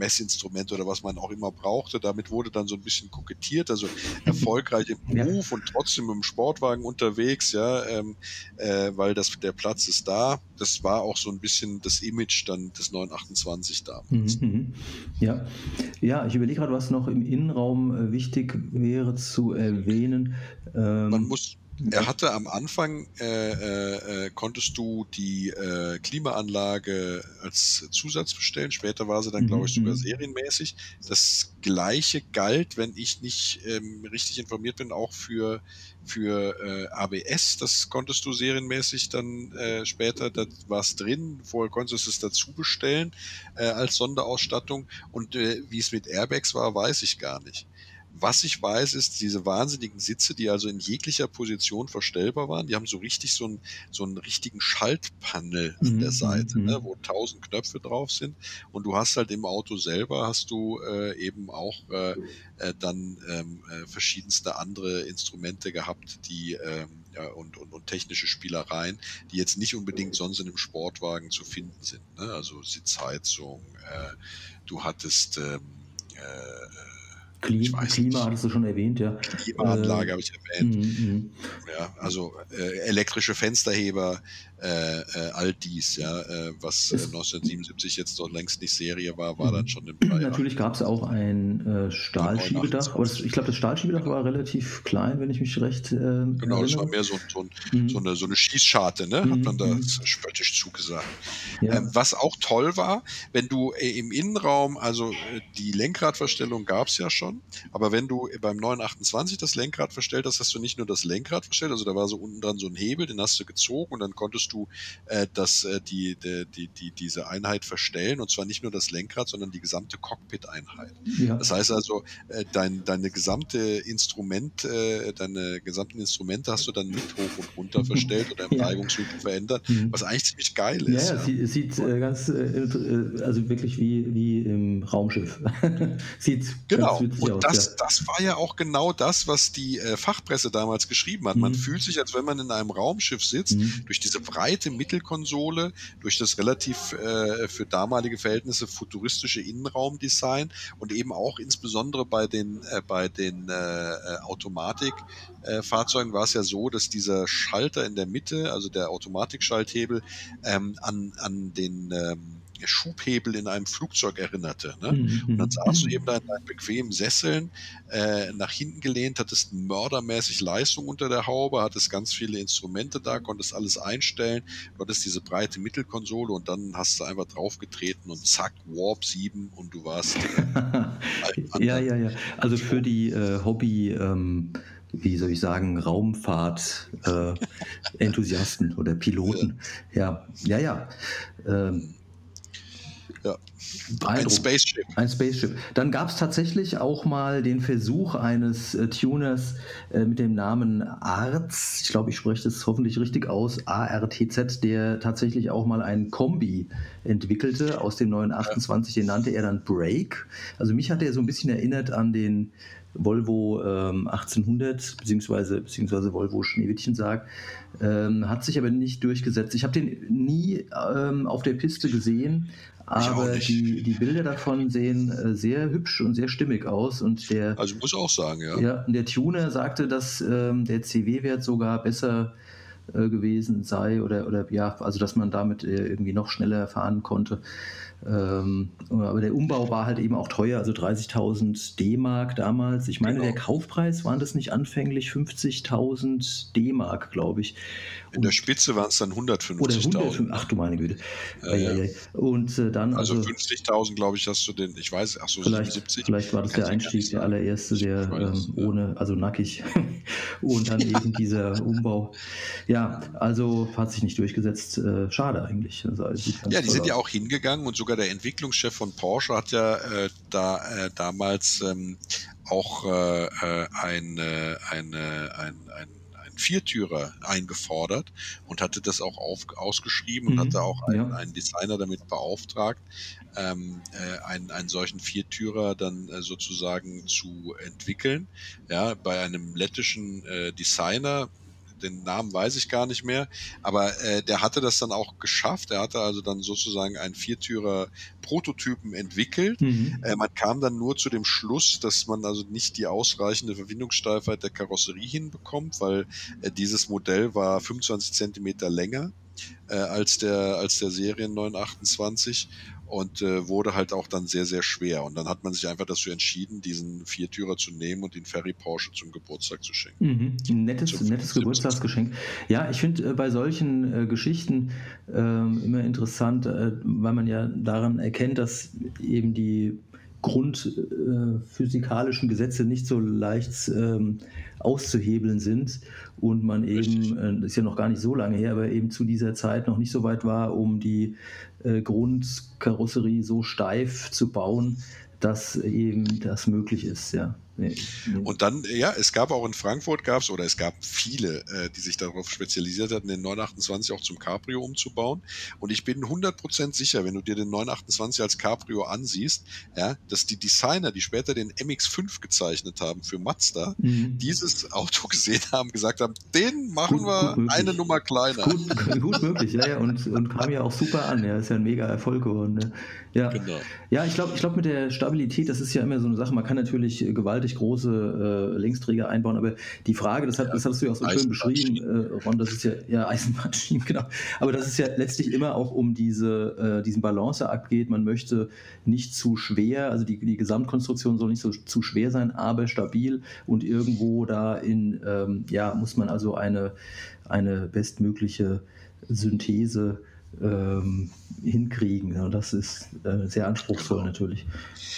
Messinstrumente oder was man auch immer brauchte. Damit wurde dann so ein bisschen kokettiert, also erfolgreich im. Beruf und trotzdem im Sportwagen unterwegs, ja, ähm, äh, weil das, der Platz ist da. Das war auch so ein bisschen das Image dann des 928 damals. Mhm, mhm. Ja. ja, ich überlege gerade, was noch im Innenraum äh, wichtig wäre zu erwähnen. Ähm, Man muss, er hatte am Anfang, äh, äh, äh, konntest du die äh, Klimaanlage als Zusatz bestellen. Später war sie dann, Mhm, glaube ich, sogar mhm. serienmäßig. Das gleiche galt, wenn ich nicht ähm, richtig informiert bin, auch für, für äh, ABS. Das konntest du serienmäßig dann äh, später, da war es drin. Vorher konntest du es dazu bestellen äh, als Sonderausstattung. Und äh, wie es mit Airbags war, weiß ich gar nicht. Was ich weiß, ist diese wahnsinnigen Sitze, die also in jeglicher Position verstellbar waren. Die haben so richtig so einen, so einen richtigen Schaltpanel an Mhm, der Seite, mhm. ne, wo tausend Knöpfe drauf sind. Und du hast halt im Auto selber hast du äh, eben auch äh, äh, dann ähm, äh, verschiedenste andere Instrumente gehabt, die ähm, ja, und, und, und technische Spielereien, die jetzt nicht unbedingt sonst in einem Sportwagen zu finden sind. Ne? Also Sitzheizung, äh, du hattest ähm, äh, Klima, Klima hattest du schon erwähnt, ja. Klimaanlage äh, habe ich erwähnt. Mm, mm. Ja, also äh, elektrische Fensterheber, äh, äh, all dies, ja, äh, was 1977 jetzt doch längst nicht Serie war, war dann mhm. schon im Jahr. Natürlich gab es auch ein äh, Stahlschiebedach, aber das, ich glaube, das Stahlschiebedach war relativ klein, wenn ich mich recht äh, Genau, das war mehr so, so, mhm. so, eine, so eine Schießscharte, ne? hat man da mhm. spöttisch zugesagt. Ja. Ähm, was auch toll war, wenn du im Innenraum, also die Lenkradverstellung gab es ja schon, aber wenn du beim 928 das Lenkrad verstellt hast, hast du nicht nur das Lenkrad verstellt, also da war so unten dran so ein Hebel, den hast du gezogen und dann konntest du äh, das, äh, die, die, die, die, diese Einheit verstellen und zwar nicht nur das Lenkrad, sondern die gesamte Cockpit-Einheit. Ja. Das heißt also, äh, dein, deine gesamte Instrument, äh, deine gesamten Instrumente hast du dann mit hoch und runter verstellt oder im ja. Reibungswinkel verändert, mhm. was eigentlich ziemlich geil ist. Ja, ja, ja. sieht, äh, ganz, äh, also wirklich wie, wie im Raumschiff. sieht genau. und aus. Das, ja. das war ja auch genau das, was die äh, Fachpresse damals geschrieben hat. Man mhm. fühlt sich, als wenn man in einem Raumschiff sitzt, mhm. durch diese breite Mittelkonsole, durch das relativ äh, für damalige Verhältnisse futuristische Innenraumdesign und eben auch insbesondere bei den, äh, bei den äh, äh Automatikfahrzeugen war es ja so, dass dieser Schalter in der Mitte, also der Automatikschalthebel, ähm, an, an den ähm, Schubhebel in einem Flugzeug erinnerte. Ne? Mhm. Und dann mhm. saß du eben da in deinen bequemen Sesseln, äh, nach hinten gelehnt, hattest mördermäßig Leistung unter der Haube, hattest ganz viele Instrumente da, konntest alles einstellen, du hattest diese breite Mittelkonsole und dann hast du einfach draufgetreten und zack, Warp 7 und du warst. ja, ja, ja. Also für die äh, Hobby. Ähm wie soll ich sagen, Raumfahrt-Enthusiasten äh, oder Piloten. Ja, ja, ja. Ähm, ja. Ein Spaceship. Ein Spaceship. Dann gab es tatsächlich auch mal den Versuch eines äh, Tuners äh, mit dem Namen ARTZ, ich glaube, ich spreche das hoffentlich richtig aus, ARTZ, der tatsächlich auch mal ein Kombi entwickelte aus dem 928, ja. den nannte er dann Break. Also mich hat er so ein bisschen erinnert an den Volvo ähm, 1800 beziehungsweise, beziehungsweise Volvo Schneewittchen sagt, ähm, hat sich aber nicht durchgesetzt. Ich habe den nie ähm, auf der Piste gesehen, aber die, die Bilder davon sehen äh, sehr hübsch und sehr stimmig aus. Und der, also muss auch sagen, ja. ja der Tuner sagte, dass ähm, der CW-Wert sogar besser äh, gewesen sei oder, oder ja, also dass man damit äh, irgendwie noch schneller fahren konnte. Ähm, aber der Umbau war halt eben auch teuer, also 30.000 D-Mark damals. Ich meine, genau. der Kaufpreis waren das nicht anfänglich 50.000 D-Mark, glaube ich. In der Spitze waren es dann 150.000. Ach du meine Güte. Ja, ja. Und äh, dann also, also 50.000, glaube ich, hast du den. Ich weiß, ach so vielleicht, 77. Vielleicht war das der Einstieg, der allererste, der weiß, ähm, ohne, also nackig und dann eben dieser Umbau. Ja, also hat sich nicht durchgesetzt. Äh, schade eigentlich. Also, ja, die sind aus. ja auch hingegangen und sogar der Entwicklungschef von Porsche hat ja äh, da äh, damals ähm, auch äh, äh eine, eine, ein, ein Viertürer eingefordert und hatte das auch auf, ausgeschrieben mhm. und hatte auch einen, ja. einen, Designer damit beauftragt, ähm, äh, einen, einen solchen Viertürer dann äh, sozusagen zu entwickeln. Ja, bei einem lettischen äh, Designer, den Namen weiß ich gar nicht mehr, aber äh, der hatte das dann auch geschafft. Er hatte also dann sozusagen einen Viertürer Prototypen entwickelt. Mhm. Äh, man kam dann nur zu dem Schluss, dass man also nicht die ausreichende Verwindungssteifheit der Karosserie hinbekommt, weil äh, dieses Modell war 25 Zentimeter länger äh, als der als der Serien 928 und äh, wurde halt auch dann sehr, sehr schwer. Und dann hat man sich einfach dazu entschieden, diesen Viertürer zu nehmen und den Ferry Porsche zum Geburtstag zu schenken. Mhm. Nettes, zum, nettes Geburtstagsgeschenk. Ja, ich finde äh, bei solchen äh, Geschichten ähm, immer interessant, äh, weil man ja daran erkennt, dass eben die grundphysikalischen Gesetze nicht so leicht ähm, auszuhebeln sind und man eben, äh, ist ja noch gar nicht so lange her, aber eben zu dieser Zeit noch nicht so weit war, um die äh, Grundkarosserie so steif zu bauen, dass eben das möglich ist, ja. Nee, nee. Und dann, ja, es gab auch in Frankfurt gab es, oder es gab viele, äh, die sich darauf spezialisiert hatten, den 928 auch zum Cabrio umzubauen. Und ich bin 100% sicher, wenn du dir den 928 als Cabrio ansiehst, ja, dass die Designer, die später den MX5 gezeichnet haben für Mazda, mhm. dieses Auto gesehen haben, gesagt haben, den machen gut, wir gut eine Nummer kleiner. Gut, gut möglich, ja, ja, und, und kam ja auch super an, ja, ist ja ein mega Erfolg geworden. Ne? Ja, genau. ja ich glaube, ich glaub, mit der Stabilität, das ist ja immer so eine Sache, man kann natürlich gewaltig große äh, Linksträger einbauen, aber die Frage, das, hat, ja, das hast du ja auch so schön beschrieben, äh, Ron, das ist ja, ja Eisenbahnschienen, genau, aber das ist ja letztlich immer auch um diese, äh, diesen Balanceakt geht, man möchte nicht zu schwer, also die, die Gesamtkonstruktion soll nicht so zu schwer sein, aber stabil und irgendwo da in, ähm, ja, muss man also eine, eine bestmögliche Synthese ähm, hinkriegen. Das ist äh, sehr anspruchsvoll genau. natürlich.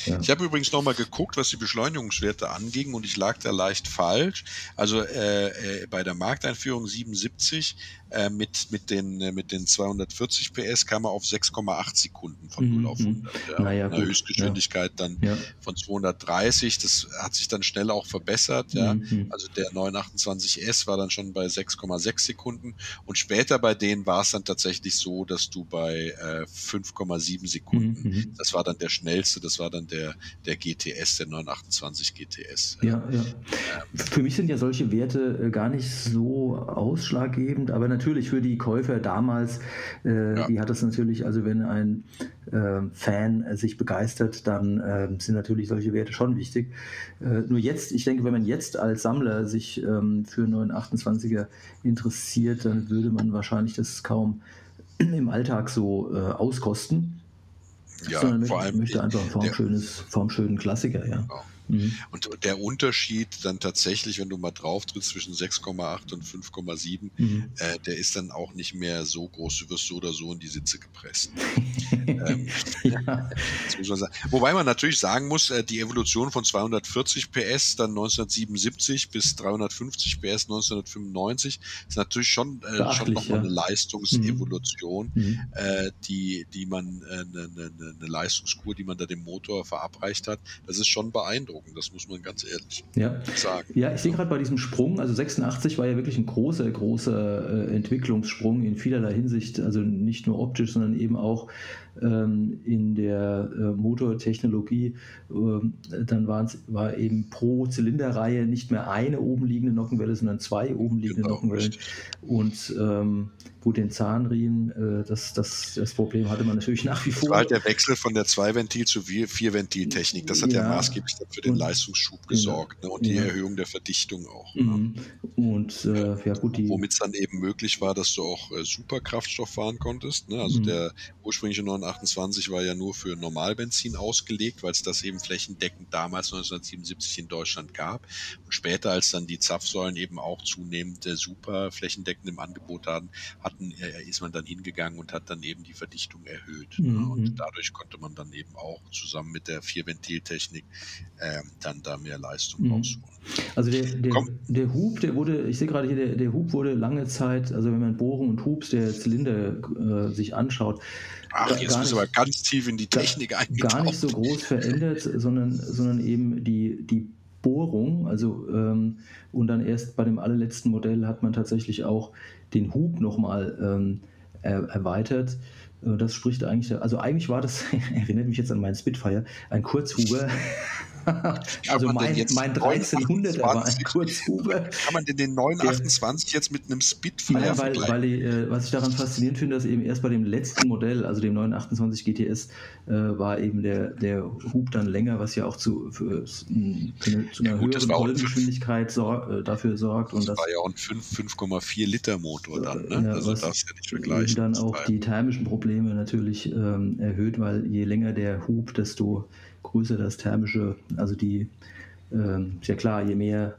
Ja. Ich habe übrigens nochmal geguckt, was die Beschleunigungswerte anging und ich lag da leicht falsch. Also äh, äh, bei der Markteinführung 77 äh, mit, mit, den, äh, mit den 240 PS kam er auf 6,8 Sekunden von 0 mhm. auf 100. Ja. Naja, Eine Höchstgeschwindigkeit ja. dann ja. von 230. Das hat sich dann schnell auch verbessert. Ja. Mhm. Also der 928S war dann schon bei 6,6 Sekunden und später bei denen war es dann tatsächlich so, dass du bei äh, 5,7 Sekunden, mhm. das war dann der schnellste, das war dann der, der GTS, der 928 GTS. Ja, ja. Für mich sind ja solche Werte äh, gar nicht so ausschlaggebend, aber natürlich für die Käufer damals, äh, ja. die hat es natürlich, also wenn ein äh, Fan sich begeistert, dann äh, sind natürlich solche Werte schon wichtig. Äh, nur jetzt, ich denke, wenn man jetzt als Sammler sich ähm, für 928er interessiert, dann würde man wahrscheinlich das kaum im Alltag so äh, auskosten. Ja, sondern vor möchte, allem möchte einfach ein formschönes, formschönen Klassiker, ja. Genau. Mhm. Und der Unterschied dann tatsächlich, wenn du mal drauf trittst zwischen 6,8 und 5,7, mhm. äh, der ist dann auch nicht mehr so groß. Du wirst so oder so in die Sitze gepresst. ähm, ja. man Wobei man natürlich sagen muss, äh, die Evolution von 240 PS dann 1977 bis 350 PS 1995 ist natürlich schon, äh, schon nochmal ja. eine Leistungsevolution, mhm. mhm. äh, die, die man, eine, äh, eine, eine Leistungskur, die man da dem Motor verabreicht hat. Das ist schon beeindruckend beeindruckend, das muss man ganz ehrlich ja. sagen. Ja, ich sehe gerade bei diesem Sprung, also 86 war ja wirklich ein großer, großer äh, Entwicklungssprung in vielerlei Hinsicht, also nicht nur optisch, sondern eben auch in der äh, Motortechnologie. Ähm, dann war eben pro Zylinderreihe nicht mehr eine oben liegende Nockenwelle, sondern zwei oben liegende genau, Nockenwellen. Und ähm, Gut, den Zahnriemen, äh, das, das, das Problem hatte man natürlich nach wie vor. Das war halt der Wechsel von der Zwei-Ventil- zu Vier-Ventil-Technik. Das hat ja, ja maßgeblich für den Leistungsschub gesorgt ne? und ja. die Erhöhung der Verdichtung auch. Ne? Mhm. Und äh, ja gut, die. Womit es dann eben möglich war, dass du auch äh, Superkraftstoff fahren konntest. Ne? Also mhm. der ursprüngliche 928 war ja nur für Normalbenzin ausgelegt, weil es das eben flächendeckend damals 1977 in Deutschland gab. Und später, als dann die Zapfsäulen eben auch zunehmend äh, super flächendeckend im Angebot hatten, hat hatten, äh, ist man dann hingegangen und hat dann eben die Verdichtung erhöht. Ne? Mhm. Und dadurch konnte man dann eben auch zusammen mit der Vierventiltechnik äh, dann da mehr Leistung mhm. rausholen. Also der, der, der, Hub, der wurde, ich sehe gerade hier, der, der Hub wurde lange Zeit, also wenn man Bohrung und Hubs der Zylinder äh, sich anschaut, Ach, jetzt muss aber ganz tief in die Technik eingetaucht. Gar nicht so groß verändert, sondern, sondern eben die, die Bohrung, also ähm, und dann erst bei dem allerletzten Modell hat man tatsächlich auch den Hub nochmal ähm, er, erweitert. Äh, das spricht eigentlich, also eigentlich war das, erinnert mich jetzt an meinen Spitfire, ein Kurzhuber. also mein, mein 1300er war ein Kurzhuber. Kann man denn den 928 der, jetzt mit einem Spitfire ja, weil, weil ich, äh, Was ich daran faszinierend finde, dass eben erst bei dem letzten Modell, also dem 928 GTS, äh, war eben der, der Hub dann länger, was ja auch zu, für, zu einer ja, gut, höheren Kolbengeschwindigkeit sor äh, dafür sorgt. Das, und das war ja auch ein 5,4 Liter Motor dann. Ne? Ja, also das ja nicht vergleichen. dann auch die thermischen Probleme natürlich ähm, erhöht, weil je länger der Hub, desto größer das thermische, also die, ähm, ist ja klar, je mehr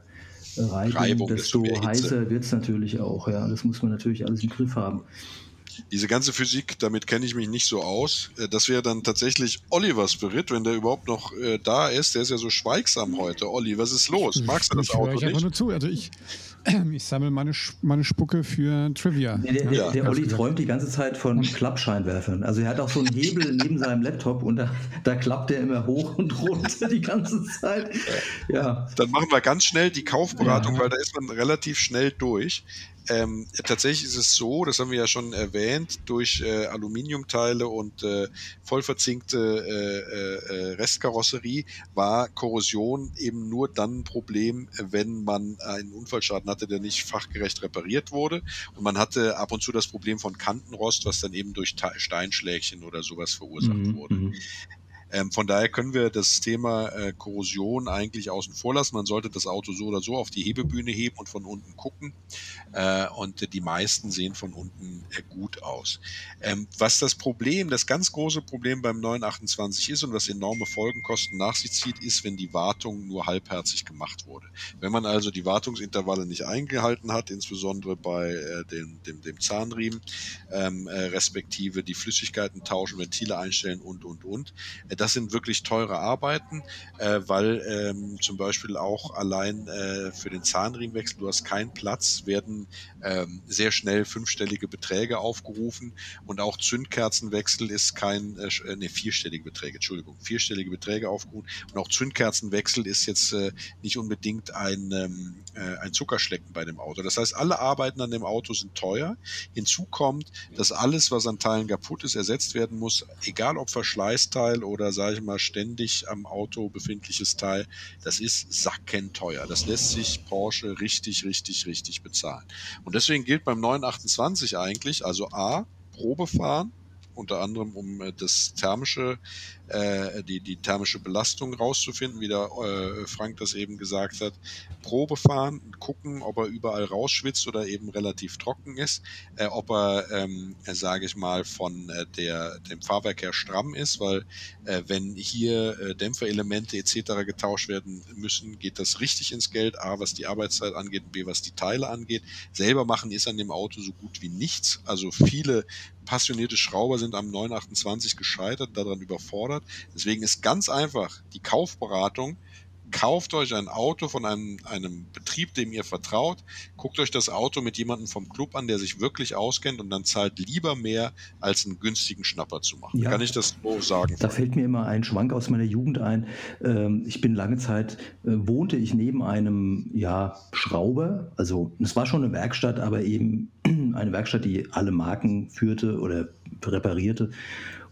Reibung, Reibung desto heißer wird es natürlich auch. Ja, das muss man natürlich alles im Griff haben. Diese ganze Physik, damit kenne ich mich nicht so aus. Äh, das wäre dann tatsächlich Oliver Spirit, wenn der überhaupt noch äh, da ist. Der ist ja so schweigsam heute. Olli, was ist los? Magst du das ich Auto ich nicht? nur zu. Also ich, ich sammle meine, meine Spucke für Trivia. Der, der, ja, der Olli träumt die ganze Zeit von Klappscheinwerfern. Also er hat auch so einen Hebel neben seinem Laptop und da, da klappt er immer hoch und runter die ganze Zeit. Ja. Dann machen wir ganz schnell die Kaufberatung, ja. weil da ist man relativ schnell durch. Ähm, tatsächlich ist es so, das haben wir ja schon erwähnt, durch äh, Aluminiumteile und äh, vollverzinkte äh, äh, Restkarosserie war Korrosion eben nur dann ein Problem, wenn man einen Unfallschaden hatte, der nicht fachgerecht repariert wurde. Und man hatte ab und zu das Problem von Kantenrost, was dann eben durch Steinschlägchen oder sowas verursacht mhm. wurde. Ähm, von daher können wir das Thema äh, Korrosion eigentlich außen vor lassen. Man sollte das Auto so oder so auf die Hebebühne heben und von unten gucken. Äh, und die meisten sehen von unten äh, gut aus. Ähm, was das Problem, das ganz große Problem beim 928 ist und was enorme Folgenkosten nach sich zieht, ist, wenn die Wartung nur halbherzig gemacht wurde. Wenn man also die Wartungsintervalle nicht eingehalten hat, insbesondere bei äh, dem, dem, dem Zahnriemen, ähm, äh, respektive die Flüssigkeiten tauschen, Ventile einstellen und, und, und, äh, das sind wirklich teure Arbeiten, äh, weil ähm, zum Beispiel auch allein äh, für den Zahnriemenwechsel, du hast keinen Platz, werden ähm, sehr schnell fünfstellige Beträge aufgerufen und auch Zündkerzenwechsel ist kein, äh, ne, vierstellige Beträge, Entschuldigung, vierstellige Beträge aufgerufen und auch Zündkerzenwechsel ist jetzt äh, nicht unbedingt ein, ähm, äh, ein Zuckerschlecken bei dem Auto. Das heißt, alle Arbeiten an dem Auto sind teuer. Hinzu kommt, dass alles, was an Teilen kaputt ist, ersetzt werden muss, egal ob Verschleißteil oder sage ich mal, ständig am Auto befindliches Teil, das ist sackenteuer. Das lässt sich Porsche richtig, richtig, richtig bezahlen. Und deswegen gilt beim 928 eigentlich, also A, Probe fahren, unter anderem um äh, das thermische äh, die, die thermische Belastung rauszufinden, wie der äh, Frank das eben gesagt hat. Probe fahren, gucken, ob er überall rausschwitzt oder eben relativ trocken ist, äh, ob er, ähm, sage ich mal, von äh, der, dem Fahrwerk her stramm ist, weil äh, wenn hier äh, Dämpferelemente etc. getauscht werden müssen, geht das richtig ins Geld. A, was die Arbeitszeit angeht, B, was die Teile angeht. Selber machen ist an dem Auto so gut wie nichts. Also viele passionierte Schrauber sind am 928 gescheitert, daran überfordert. Deswegen ist ganz einfach die Kaufberatung. Kauft euch ein Auto von einem, einem Betrieb, dem ihr vertraut. Guckt euch das Auto mit jemandem vom Club an, der sich wirklich auskennt und dann zahlt lieber mehr, als einen günstigen Schnapper zu machen. Ja, Kann ich das so sagen? Da fällt mir immer ein Schwank aus meiner Jugend ein. Ähm, ich bin lange Zeit, äh, wohnte ich neben einem ja, Schrauber. Also es war schon eine Werkstatt, aber eben eine Werkstatt, die alle Marken führte oder reparierte.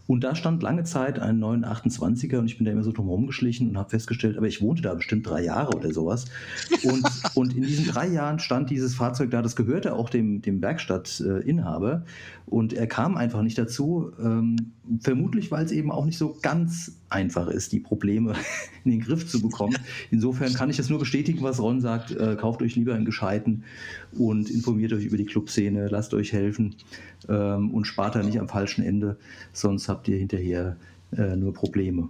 Und da stand lange Zeit ein 928er und ich bin da immer so drum rumgeschlichen und habe festgestellt, aber ich wohnte da bestimmt drei Jahre oder sowas. Und, und in diesen drei Jahren stand dieses Fahrzeug da, das gehörte auch dem, dem Werkstattinhaber. Und er kam einfach nicht dazu, ähm, vermutlich weil es eben auch nicht so ganz einfach ist, die Probleme in den Griff zu bekommen. Insofern kann ich das nur bestätigen, was Ron sagt. Äh, kauft euch lieber einen gescheiten und informiert euch über die Clubszene, lasst euch helfen ähm, und spart da nicht am falschen Ende, sonst habt ihr hinterher äh, nur Probleme.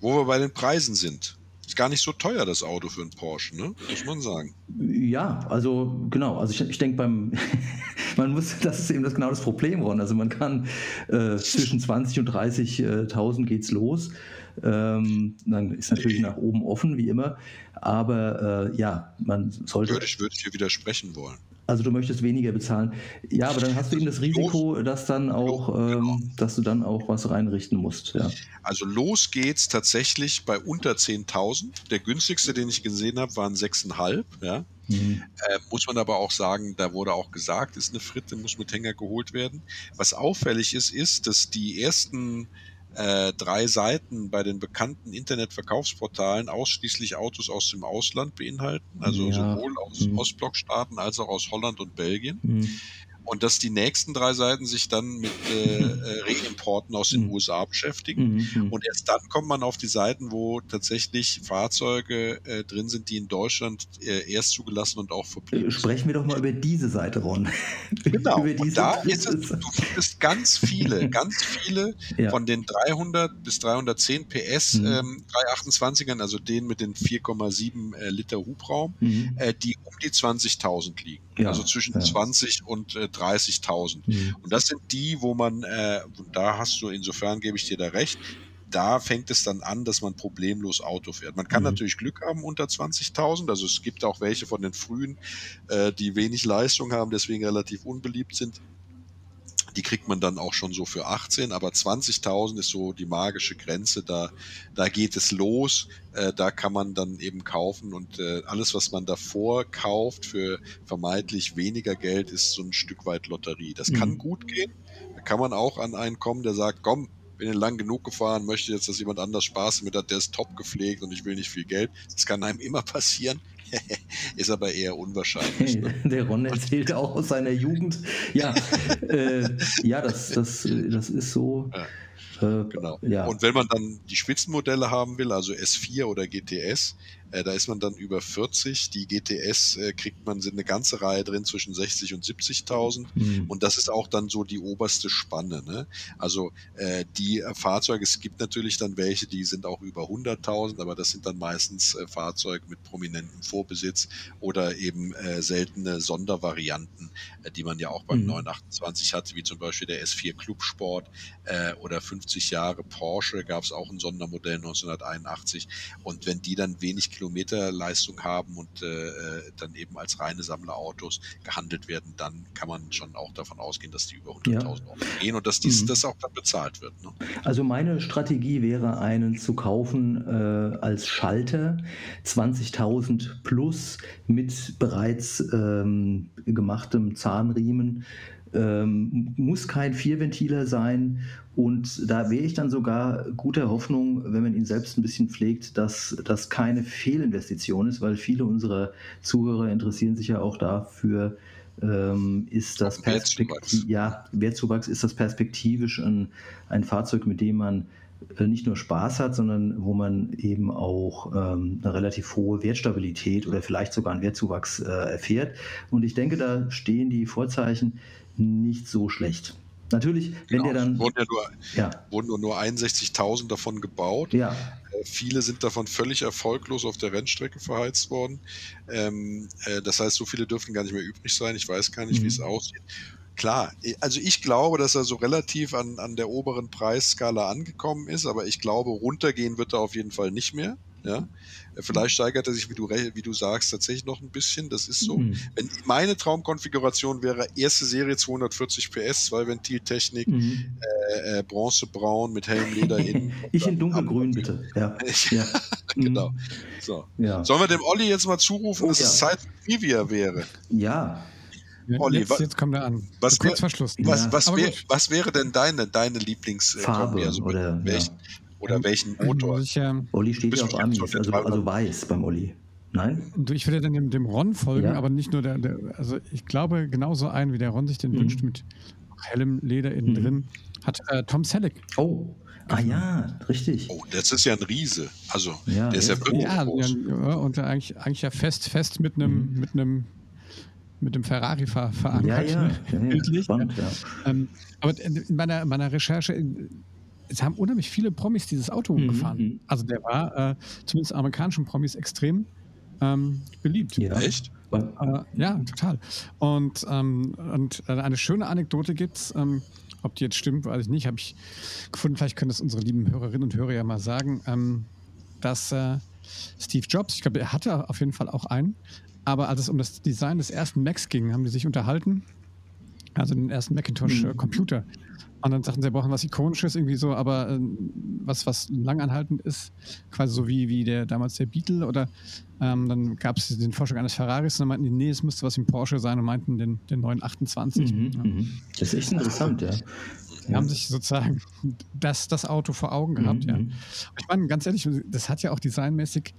Wo wir bei den Preisen sind. Ist gar nicht so teuer, das Auto für einen Porsche, ne? muss man sagen. Ja, also genau. Also ich, ich denke beim, man muss, das ist eben das genau das Problem, Ron. Also man kann äh, zwischen 20 und 30.000 geht's los. Ähm, dann ist natürlich nach oben offen, wie immer. Aber äh, ja, man sollte. Würde ich, würde ich dir widersprechen wollen. Also du möchtest weniger bezahlen. Ja, aber dann hast du eben das Risiko, dass dann auch, genau. ähm, dass du dann auch was reinrichten musst. Ja. Also los geht's tatsächlich bei unter 10.000. Der günstigste, den ich gesehen habe, waren 6,5. Ja. Mhm. Äh, muss man aber auch sagen, da wurde auch gesagt, ist eine Fritte, muss mit Hänger geholt werden. Was auffällig ist, ist, dass die ersten äh, drei Seiten bei den bekannten Internetverkaufsportalen ausschließlich Autos aus dem Ausland beinhalten, also ja. sowohl aus mhm. Ostblockstaaten als auch aus Holland und Belgien. Mhm und dass die nächsten drei Seiten sich dann mit äh, äh Reimporten aus den mhm. USA beschäftigen. Mhm, mhm. Und erst dann kommt man auf die Seiten, wo tatsächlich Fahrzeuge äh, drin sind, die in Deutschland äh, erst zugelassen und auch verblieben äh, Sprechen wir doch mal über diese Seite, Ron. Genau, und da ist es, du findest ganz viele, ganz viele ja. von den 300 bis 310 PS mhm. ähm, 328ern, also denen mit den 4,7 äh, Liter Hubraum, mhm. die um die 20.000 liegen. Ja, also zwischen ja. 20 und äh, 30.000. Mhm. Und das sind die, wo man, äh, da hast du, insofern gebe ich dir da recht, da fängt es dann an, dass man problemlos Auto fährt. Man kann Mhm. natürlich Glück haben unter 20.000. Also es gibt auch welche von den frühen, äh, die wenig Leistung haben, deswegen relativ unbeliebt sind. Die kriegt man dann auch schon so für 18, aber 20.000 ist so die magische Grenze. Da, da geht es los. Äh, da kann man dann eben kaufen und äh, alles, was man davor kauft für vermeintlich weniger Geld, ist so ein Stück weit Lotterie. Das kann Mhm. gut gehen. Da kann man auch an einen kommen, der sagt, komm, bin ich lang genug gefahren, möchte jetzt, dass jemand anders Spaß mit hat, der ist top gepflegt und ich will nicht viel Geld. Das kann einem immer passieren. ist aber eher unwahrscheinlich. Ne? Der Ron erzählte auch aus seiner Jugend. Ja, äh, ja das, das, das ist so. Äh, Genau. Ja. Und wenn man dann die Spitzenmodelle haben will, also S4 oder GTS, äh, da ist man dann über 40. Die GTS äh, kriegt man, sind eine ganze Reihe drin zwischen 60 und 70.000. Mhm. Und das ist auch dann so die oberste Spanne. Ne? Also äh, die äh, Fahrzeuge, es gibt natürlich dann welche, die sind auch über 100.000, aber das sind dann meistens äh, Fahrzeuge mit prominentem Vorbesitz oder eben äh, seltene Sondervarianten, die man ja auch beim Mhm. 928 hatte, wie zum Beispiel der S4 Club Sport äh, oder 50 Jahre Porsche gab es auch ein Sondermodell 1981. Und wenn die dann wenig Kilometerleistung haben und äh, äh, dann eben als reine Sammlerautos gehandelt werden, dann kann man schon auch davon ausgehen, dass die über 100.000 Ja. Euro gehen und dass dies, Mhm. das auch dann bezahlt wird. Ne? Also meine Strategie wäre, einen zu kaufen äh, als Schalter, 20.000 plus mit bereits ähm, gemachtem Zahnriemen. Ähm, muss kein Vierventiler sein und da wäre ich dann sogar guter Hoffnung, wenn man ihn selbst ein bisschen pflegt, dass das keine Fehlinvestition ist, weil viele unserer Zuhörer interessieren sich ja auch dafür, ähm, ist das. Perspektiv ja, Wertzuwachs ist das perspektivisch ein, ein Fahrzeug, mit dem man äh, nicht nur Spaß hat, sondern wo man eben auch ähm, eine relativ hohe Wertstabilität oder vielleicht sogar einen Wertzuwachs äh, erfährt. Und ich denke, da stehen die Vorzeichen nicht so schlecht. Natürlich, wenn Genau. der dann. wurden ja nur, Ja, wurden nur, nur 61.000 davon gebaut. ja, Äh, Viele sind davon völlig erfolglos auf der Rennstrecke verheizt worden. Ähm, äh, das heißt, so viele dürften gar nicht mehr übrig sein. Ich weiß gar nicht, Mhm. wie es aussieht. Klar, eh, also ich glaube, dass er so relativ an, an der oberen Preisskala angekommen ist, aber ich glaube, runtergehen wird er auf jeden Fall nicht mehr. Ja? Äh, Vielleicht steigert er sich, wie du, wie du sagst, tatsächlich noch ein bisschen. Das ist so. Mhm. Wenn meine Traumkonfiguration wäre, erste Serie 240 PS, zwei Ventiltechnik, Mhm. äh, äh, bronzebraun mit hellem Leder innen. Ich in dunkelgrün, bitte. Ja, ja. genau. Mhm. So. Ja. Sollen wir dem Olli jetzt mal zurufen, Oh, dass ja. es Zeit für Trivia wäre? ja. Olli, jetzt, jetzt kommt er an. was kurz wär- vor Schluss. Was, Ja. was, Aber wär, was wäre denn deine, deine Lieblings äh? Also oder, welchen, oder welchen Motor? Muss ich, ähm, Olli steht ja auf Amis, also, also weiß beim Olli. Nein? ich würde dann dem, dem Ron folgen, Ja. aber nicht nur der, der, also ich glaube genauso einen, wie der Ron sich den Mhm. wünscht, mit hellem Leder innen Mhm. drin, hat äh, Tom Selleck. Oh. Ah ja, richtig. Oh, das ist ja ein Riese. Also, Ja, der ist ja wirklich Ja, groß. ja, und eigentlich, eigentlich ja fest, fest mit einem, mit einem, mit dem Ferrari ver verankert. Ja, ja. ja, ja. Spannend, ja. Ähm, aber in meiner, meiner Recherche, es haben unheimlich viele Promis dieses Auto Mhm, gefahren. mhm. Also der war äh, zumindest amerikanischen Promis extrem ähm, beliebt. ja. Echt? Äh, ja, total. Und, ähm, und äh, eine schöne Anekdote gibt es. Ähm, ob die jetzt stimmt, weiß ich nicht. Habe ich gefunden. Vielleicht können das unsere lieben Hörerinnen und Hörer ja mal sagen, ähm, dass äh, Steve Jobs, ich glaube, er hatte auf jeden Fall auch einen, aber als es um das Design des ersten Macs ging, haben die sich unterhalten. Also den ersten Macintosh-Computer. Und dann sagten sie, sie brauchen was Ikonisches, irgendwie so, aber ähm, was, was langanhaltend ist, quasi so wie, wie der damals der Beetle oder ähm, dann gab es den Vorschlag eines Ferraris und dann meinten die, nee, es müsste was ein Porsche sein und meinten den, den 928. Mhm, Ja. mhm. Das ist echt interessant, ja. Die haben sich sozusagen das, das Auto vor Augen gehabt, Mhm, ja. mhm. Und ich meine, ganz ehrlich, das hat ja auch designmäßig,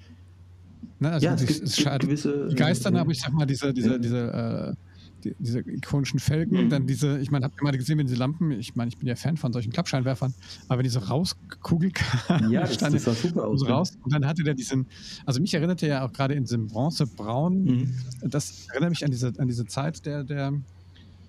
ne, also Ja, es gibt, es gibt gewisse. die Geistern, äh, aber ich sag mal, diese, diese, Ja. diese, äh, die, diese ikonischen Felgen, Mhm. dann diese, ich meine, habt ihr mal gesehen, wenn diese Lampen, ich meine, ich bin ja Fan von solchen Klappscheinwerfern, aber wenn die so Ja, das, stand das sah super aus. so ne? raus und dann hatte der diesen, also mich erinnerte ja auch gerade in diesem bronzebraun, Mhm. das erinnert mich an diese, an diese Zeit der, der,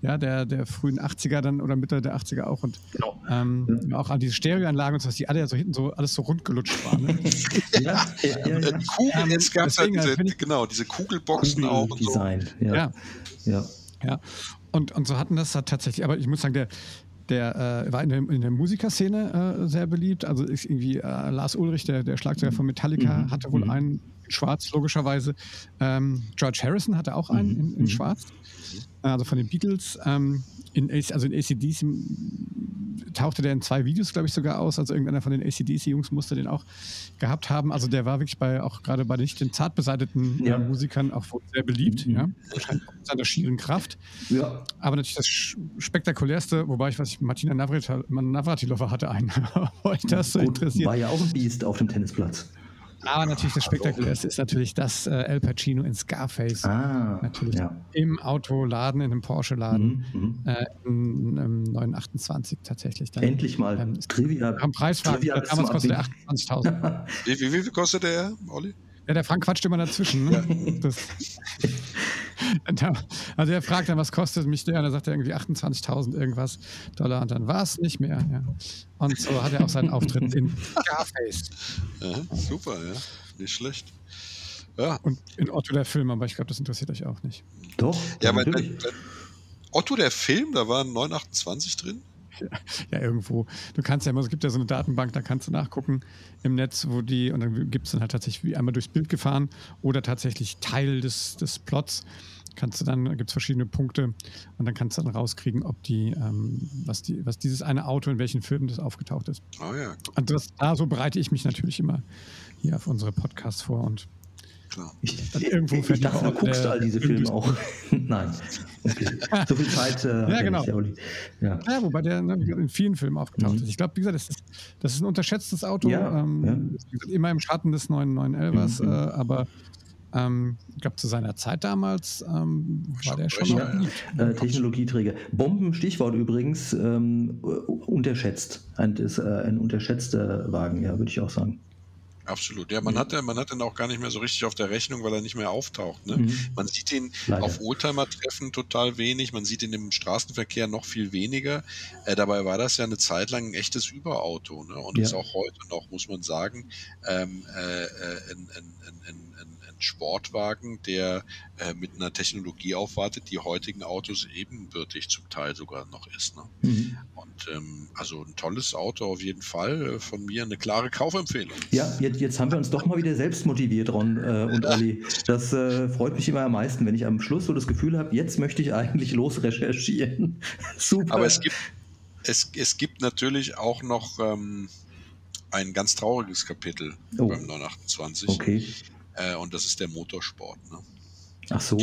ja, der, der frühen 80er dann oder Mitte der 80er auch und Genau. ähm, auch an diese Stereoanlagen und so, dass die alle ja so hinten so alles so rund gelutscht waren. Ne? Ja, ja, ja, ja. Kugel, Ähm, es gab halt deswegen, diese, genau, diese Kugelboxen auch und so. Ja. ja. ja. Ja, und, und so hatten das da tatsächlich, aber ich muss sagen, der, der äh, war in der, in der Musikerszene äh, sehr beliebt. Also ist irgendwie äh, Lars Ulrich, der, der Schlagzeuger von Metallica, Mhm. hatte wohl Mhm. einen in Schwarz, logischerweise. Ähm, George Harrison hatte auch einen in, in Mhm. Schwarz. Also von den Beatles. Ähm, in, also in ACDC tauchte der in zwei Videos, glaube ich, sogar aus. Also irgendeiner von den ACDC-Jungs musste den auch gehabt haben. Also der war wirklich bei, auch gerade bei nicht den zart beseiteten Ja. äh, Musikern auch sehr beliebt. Mhm. Ja? Wahrscheinlich auch mit seiner schieren Kraft. Ja, Aber natürlich das spektakulärste, wobei ich, was ich, Martina Navratil- Navratilova hatte einen, euch das so interessiert. war ja auch ein Biest auf dem Tennisplatz. Aber natürlich das spektakulärste ist natürlich das äh, El Pacino in Scarface. Ah, Natürlich ja. im Autoladen, in einem Porsche-Laden, Mhm, mhm. äh, in, einem 928 tatsächlich. Dann, Endlich mal Ähm, Trivia. am bis damals kostete er Abwinken. 28.000. Wie, wie, wie viel kostet der, Olli? Ja, der Frank quatscht immer dazwischen. Ne? Das, Da- also er fragt dann, was kostet mich der? Und dann sagt er irgendwie 28.000 irgendwas Dollar und dann war es nicht mehr. Ja. Und so hat er auch seinen Auftritt in Scarface Ja, super, ja. Nicht schlecht. Ja, und in Otto der Film, aber ich glaube, das interessiert euch auch nicht. Doch, ja aber Otto der Film, da waren 928 drin. Ja, irgendwo. Du kannst ja immer, es gibt ja so eine Datenbank, da kannst du nachgucken im Netz, wo die, und dann gibt es dann halt tatsächlich wie einmal durchs Bild gefahren oder tatsächlich Teil des, des Plots. Kannst du dann, gibt es verschiedene Punkte und dann kannst du dann rauskriegen, ob die, ähm, was die, was dieses eine Auto in welchen Filmen das aufgetaucht ist. Ah ja, Und das, da so bereite ich mich natürlich immer hier auf unsere Podcasts vor und klar. Ich, irgendwo ich, ich dachte, du guckst der- all diese Filme auch. Nein. Okay. So viel Zeit äh, Ja, genau. nicht. Ja. Ja, wobei der ne, in vielen Filmen aufgetaucht Mhm. ist. Ich glaube, wie gesagt, das ist, das ist ein unterschätztes Auto. Ja, ähm, ja. Immer im Schatten des 911ers, Mhm. äh, aber ähm, ich glaube, zu seiner Zeit damals ähm, war der schon ja. Äh, Technologieträger. Bomben, Stichwort übrigens, ähm, äh, unterschätzt. Ein, ist, äh, ein unterschätzter Wagen, ja, würde ich auch sagen. Absolut. Ja, man hat, ja- man hat den auch gar nicht mehr so richtig auf der Rechnung, weil er nicht mehr auftaucht. Ne? Mhm. Man sieht ihn Leider. auf Oldtimer-Treffen total wenig, man sieht ihn im Straßenverkehr noch viel weniger. Äh, dabei war das ja eine Zeit lang ein echtes Überauto ne? und Ja. ist auch heute noch, muss man sagen, ähm, äh, äh, ein, ein, ein ein Sportwagen, der äh, mit einer Technologie aufwartet, die heutigen Autos ebenbürtig zum Teil sogar noch ist. Ne? Mhm. Und ähm, also ein tolles Auto auf jeden Fall. Äh, von mir eine klare Kaufempfehlung. Ja, jetzt, jetzt haben wir uns doch mal wieder selbst motiviert, Ron äh, und Olli. Das äh, freut mich immer am meisten, wenn ich am Schluss so das Gefühl habe, jetzt möchte ich eigentlich losrecherchieren. Super. Aber es gibt, es, es gibt natürlich auch noch ähm, ein ganz trauriges Kapitel Oh. beim 928. Okay. Äh, und das ist der Motorsport. Ne? Ach so,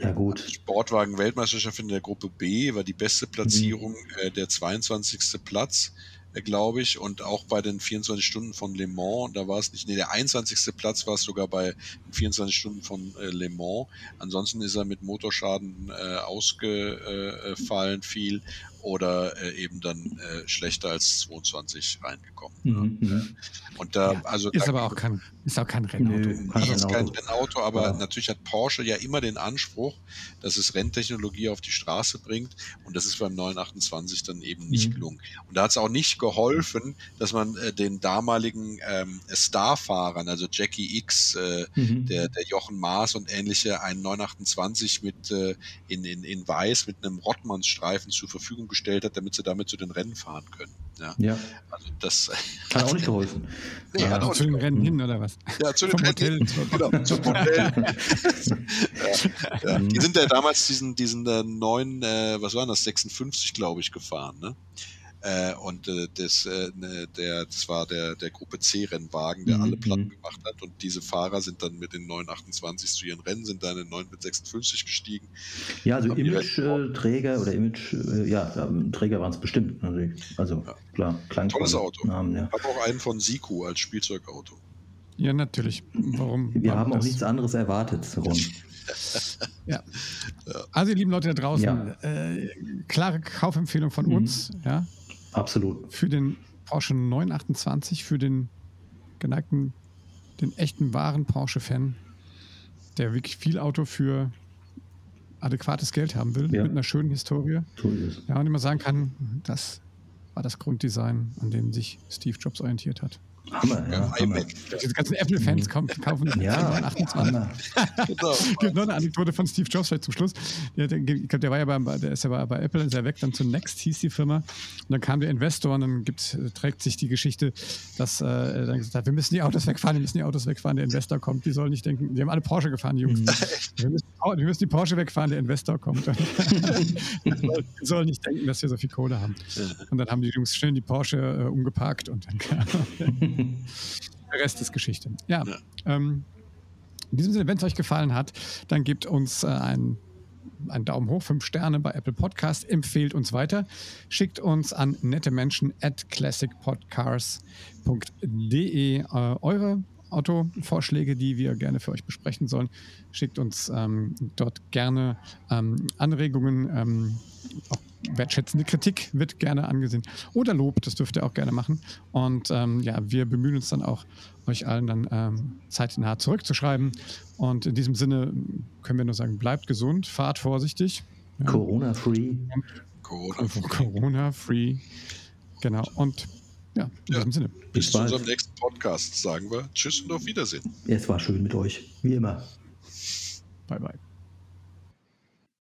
ja gut. Sportwagen-Weltmeisterschaft in der Gruppe B war die beste Platzierung Mhm. äh, der 22. Platz, äh, glaube ich. Und auch bei den 24 Stunden von Le Mans, da war es nicht, nee, der 21. Platz war es sogar bei den 24 Stunden von äh, Le Mans. Ansonsten ist er mit Motorschaden äh, ausgefallen viel oder äh, eben dann äh, schlechter als 22 reingekommen. Mhm, mhm. Und da, also Ist da aber auch kein, ist auch kein Rennauto. Nö, kein ist kein Auto. Rennauto, aber Ja. natürlich hat Porsche ja immer den Anspruch, dass es Renntechnologie auf die Straße bringt und das ist beim 928 dann eben nicht Mhm. gelungen. Und da hat es auch nicht geholfen, dass man äh, den damaligen ähm, Starfahrern, also Jackie X, äh, Mhm. der, der Jochen Maas und ähnliche, einen 928 mit äh, in, in, in Weiß mit einem Rottmannsstreifen zur Verfügung gestellt hat, damit sie damit zu den Rennen fahren können. Ja, Ja, also das hat auch nicht geholfen. Nee, Ja. hat auch Zu den Rennen hin oder was? ja, zu den Rennen- Hotel. Genau, zum Hotel. ja, ja. Mhm. Die sind ja damals diesen, diesen äh, neuen, äh, was waren das, 56, glaube ich, gefahren, ne? Äh, und äh, das, äh, ne, der, das war der, der Gruppe C-Rennwagen, der Mhm, alle Platten mhm. gemacht hat. Und diese Fahrer sind dann mit den 928 zu ihren Rennen, sind dann in den 9 mit 56 gestiegen. Ja, also Image-Träger oder Image, äh, ja, ähm, Träger waren es bestimmt. natürlich. Also Ja. klar, klang Tolles Auto. Namen, ja. Hab auch einen von Siku als Spielzeugauto. Ja, natürlich. Warum? Wir haben auch das? nichts anderes erwartet, Ron. Ja. Also, ihr lieben Leute da draußen, Ja. äh, klare Kaufempfehlung von Mhm. uns, ja, Absolut. für den Porsche 928, für den geneigten, den echten wahren Porsche-Fan, der wirklich viel Auto für adäquates Geld haben will, Ja. mit einer schönen Historie. Ja, und immer sagen kann, das war das Grunddesign, an dem sich Steve Jobs orientiert hat. Hammer, ja. Hammer. Diese ganzen Apple-Fans kaufen, kaufen Ja, 28. Hammer. Genau. Gibt noch eine Anekdote von Steve Jobs vielleicht zum Schluss. Ich glaub, der war ja bei, der ist ja bei, bei Apple, ist ja weg, dann zu Next hieß die Firma. Und dann kam der Investor und dann gibt, trägt sich die Geschichte, dass äh, er dann gesagt hat, wir müssen die Autos wegfahren, wir müssen die Autos wegfahren, der Investor kommt, die sollen nicht denken, die haben alle Porsche gefahren, die Jungs. Wir, müssen, wir müssen die Porsche wegfahren, der Investor kommt. die, soll, die sollen nicht denken, dass wir so viel Kohle haben. Und dann haben die Jungs schön die Porsche äh, umgeparkt und dann kam der Rest ist Geschichte. Ja, Ja. Ähm, in diesem Sinne, wenn es euch gefallen hat, dann gebt uns äh, einen, einen Daumen hoch, fünf Sterne bei Apple Podcast, empfehlt uns weiter, schickt uns an nette Menschen at classicpodcars.de äh, eure Autovorschläge, die wir gerne für euch besprechen sollen. Schickt uns ähm, dort gerne ähm, Anregungen, ähm, auch wertschätzende Kritik wird gerne angesehen. Oder Lob, das dürft ihr auch gerne machen. Und ähm, ja, wir bemühen uns dann auch, euch allen dann ähm, zeitnah zurückzuschreiben. Und in diesem Sinne können wir nur sagen, bleibt gesund, fahrt vorsichtig. Ja, Corona-free. Corona. Corona-free. Genau. Und ja, in Ja. diesem Sinne. Bis zu bald. unserem nächsten Podcast sagen wir Tschüss und auf Wiedersehen. Es war schön mit euch, wie immer. Bye, bye.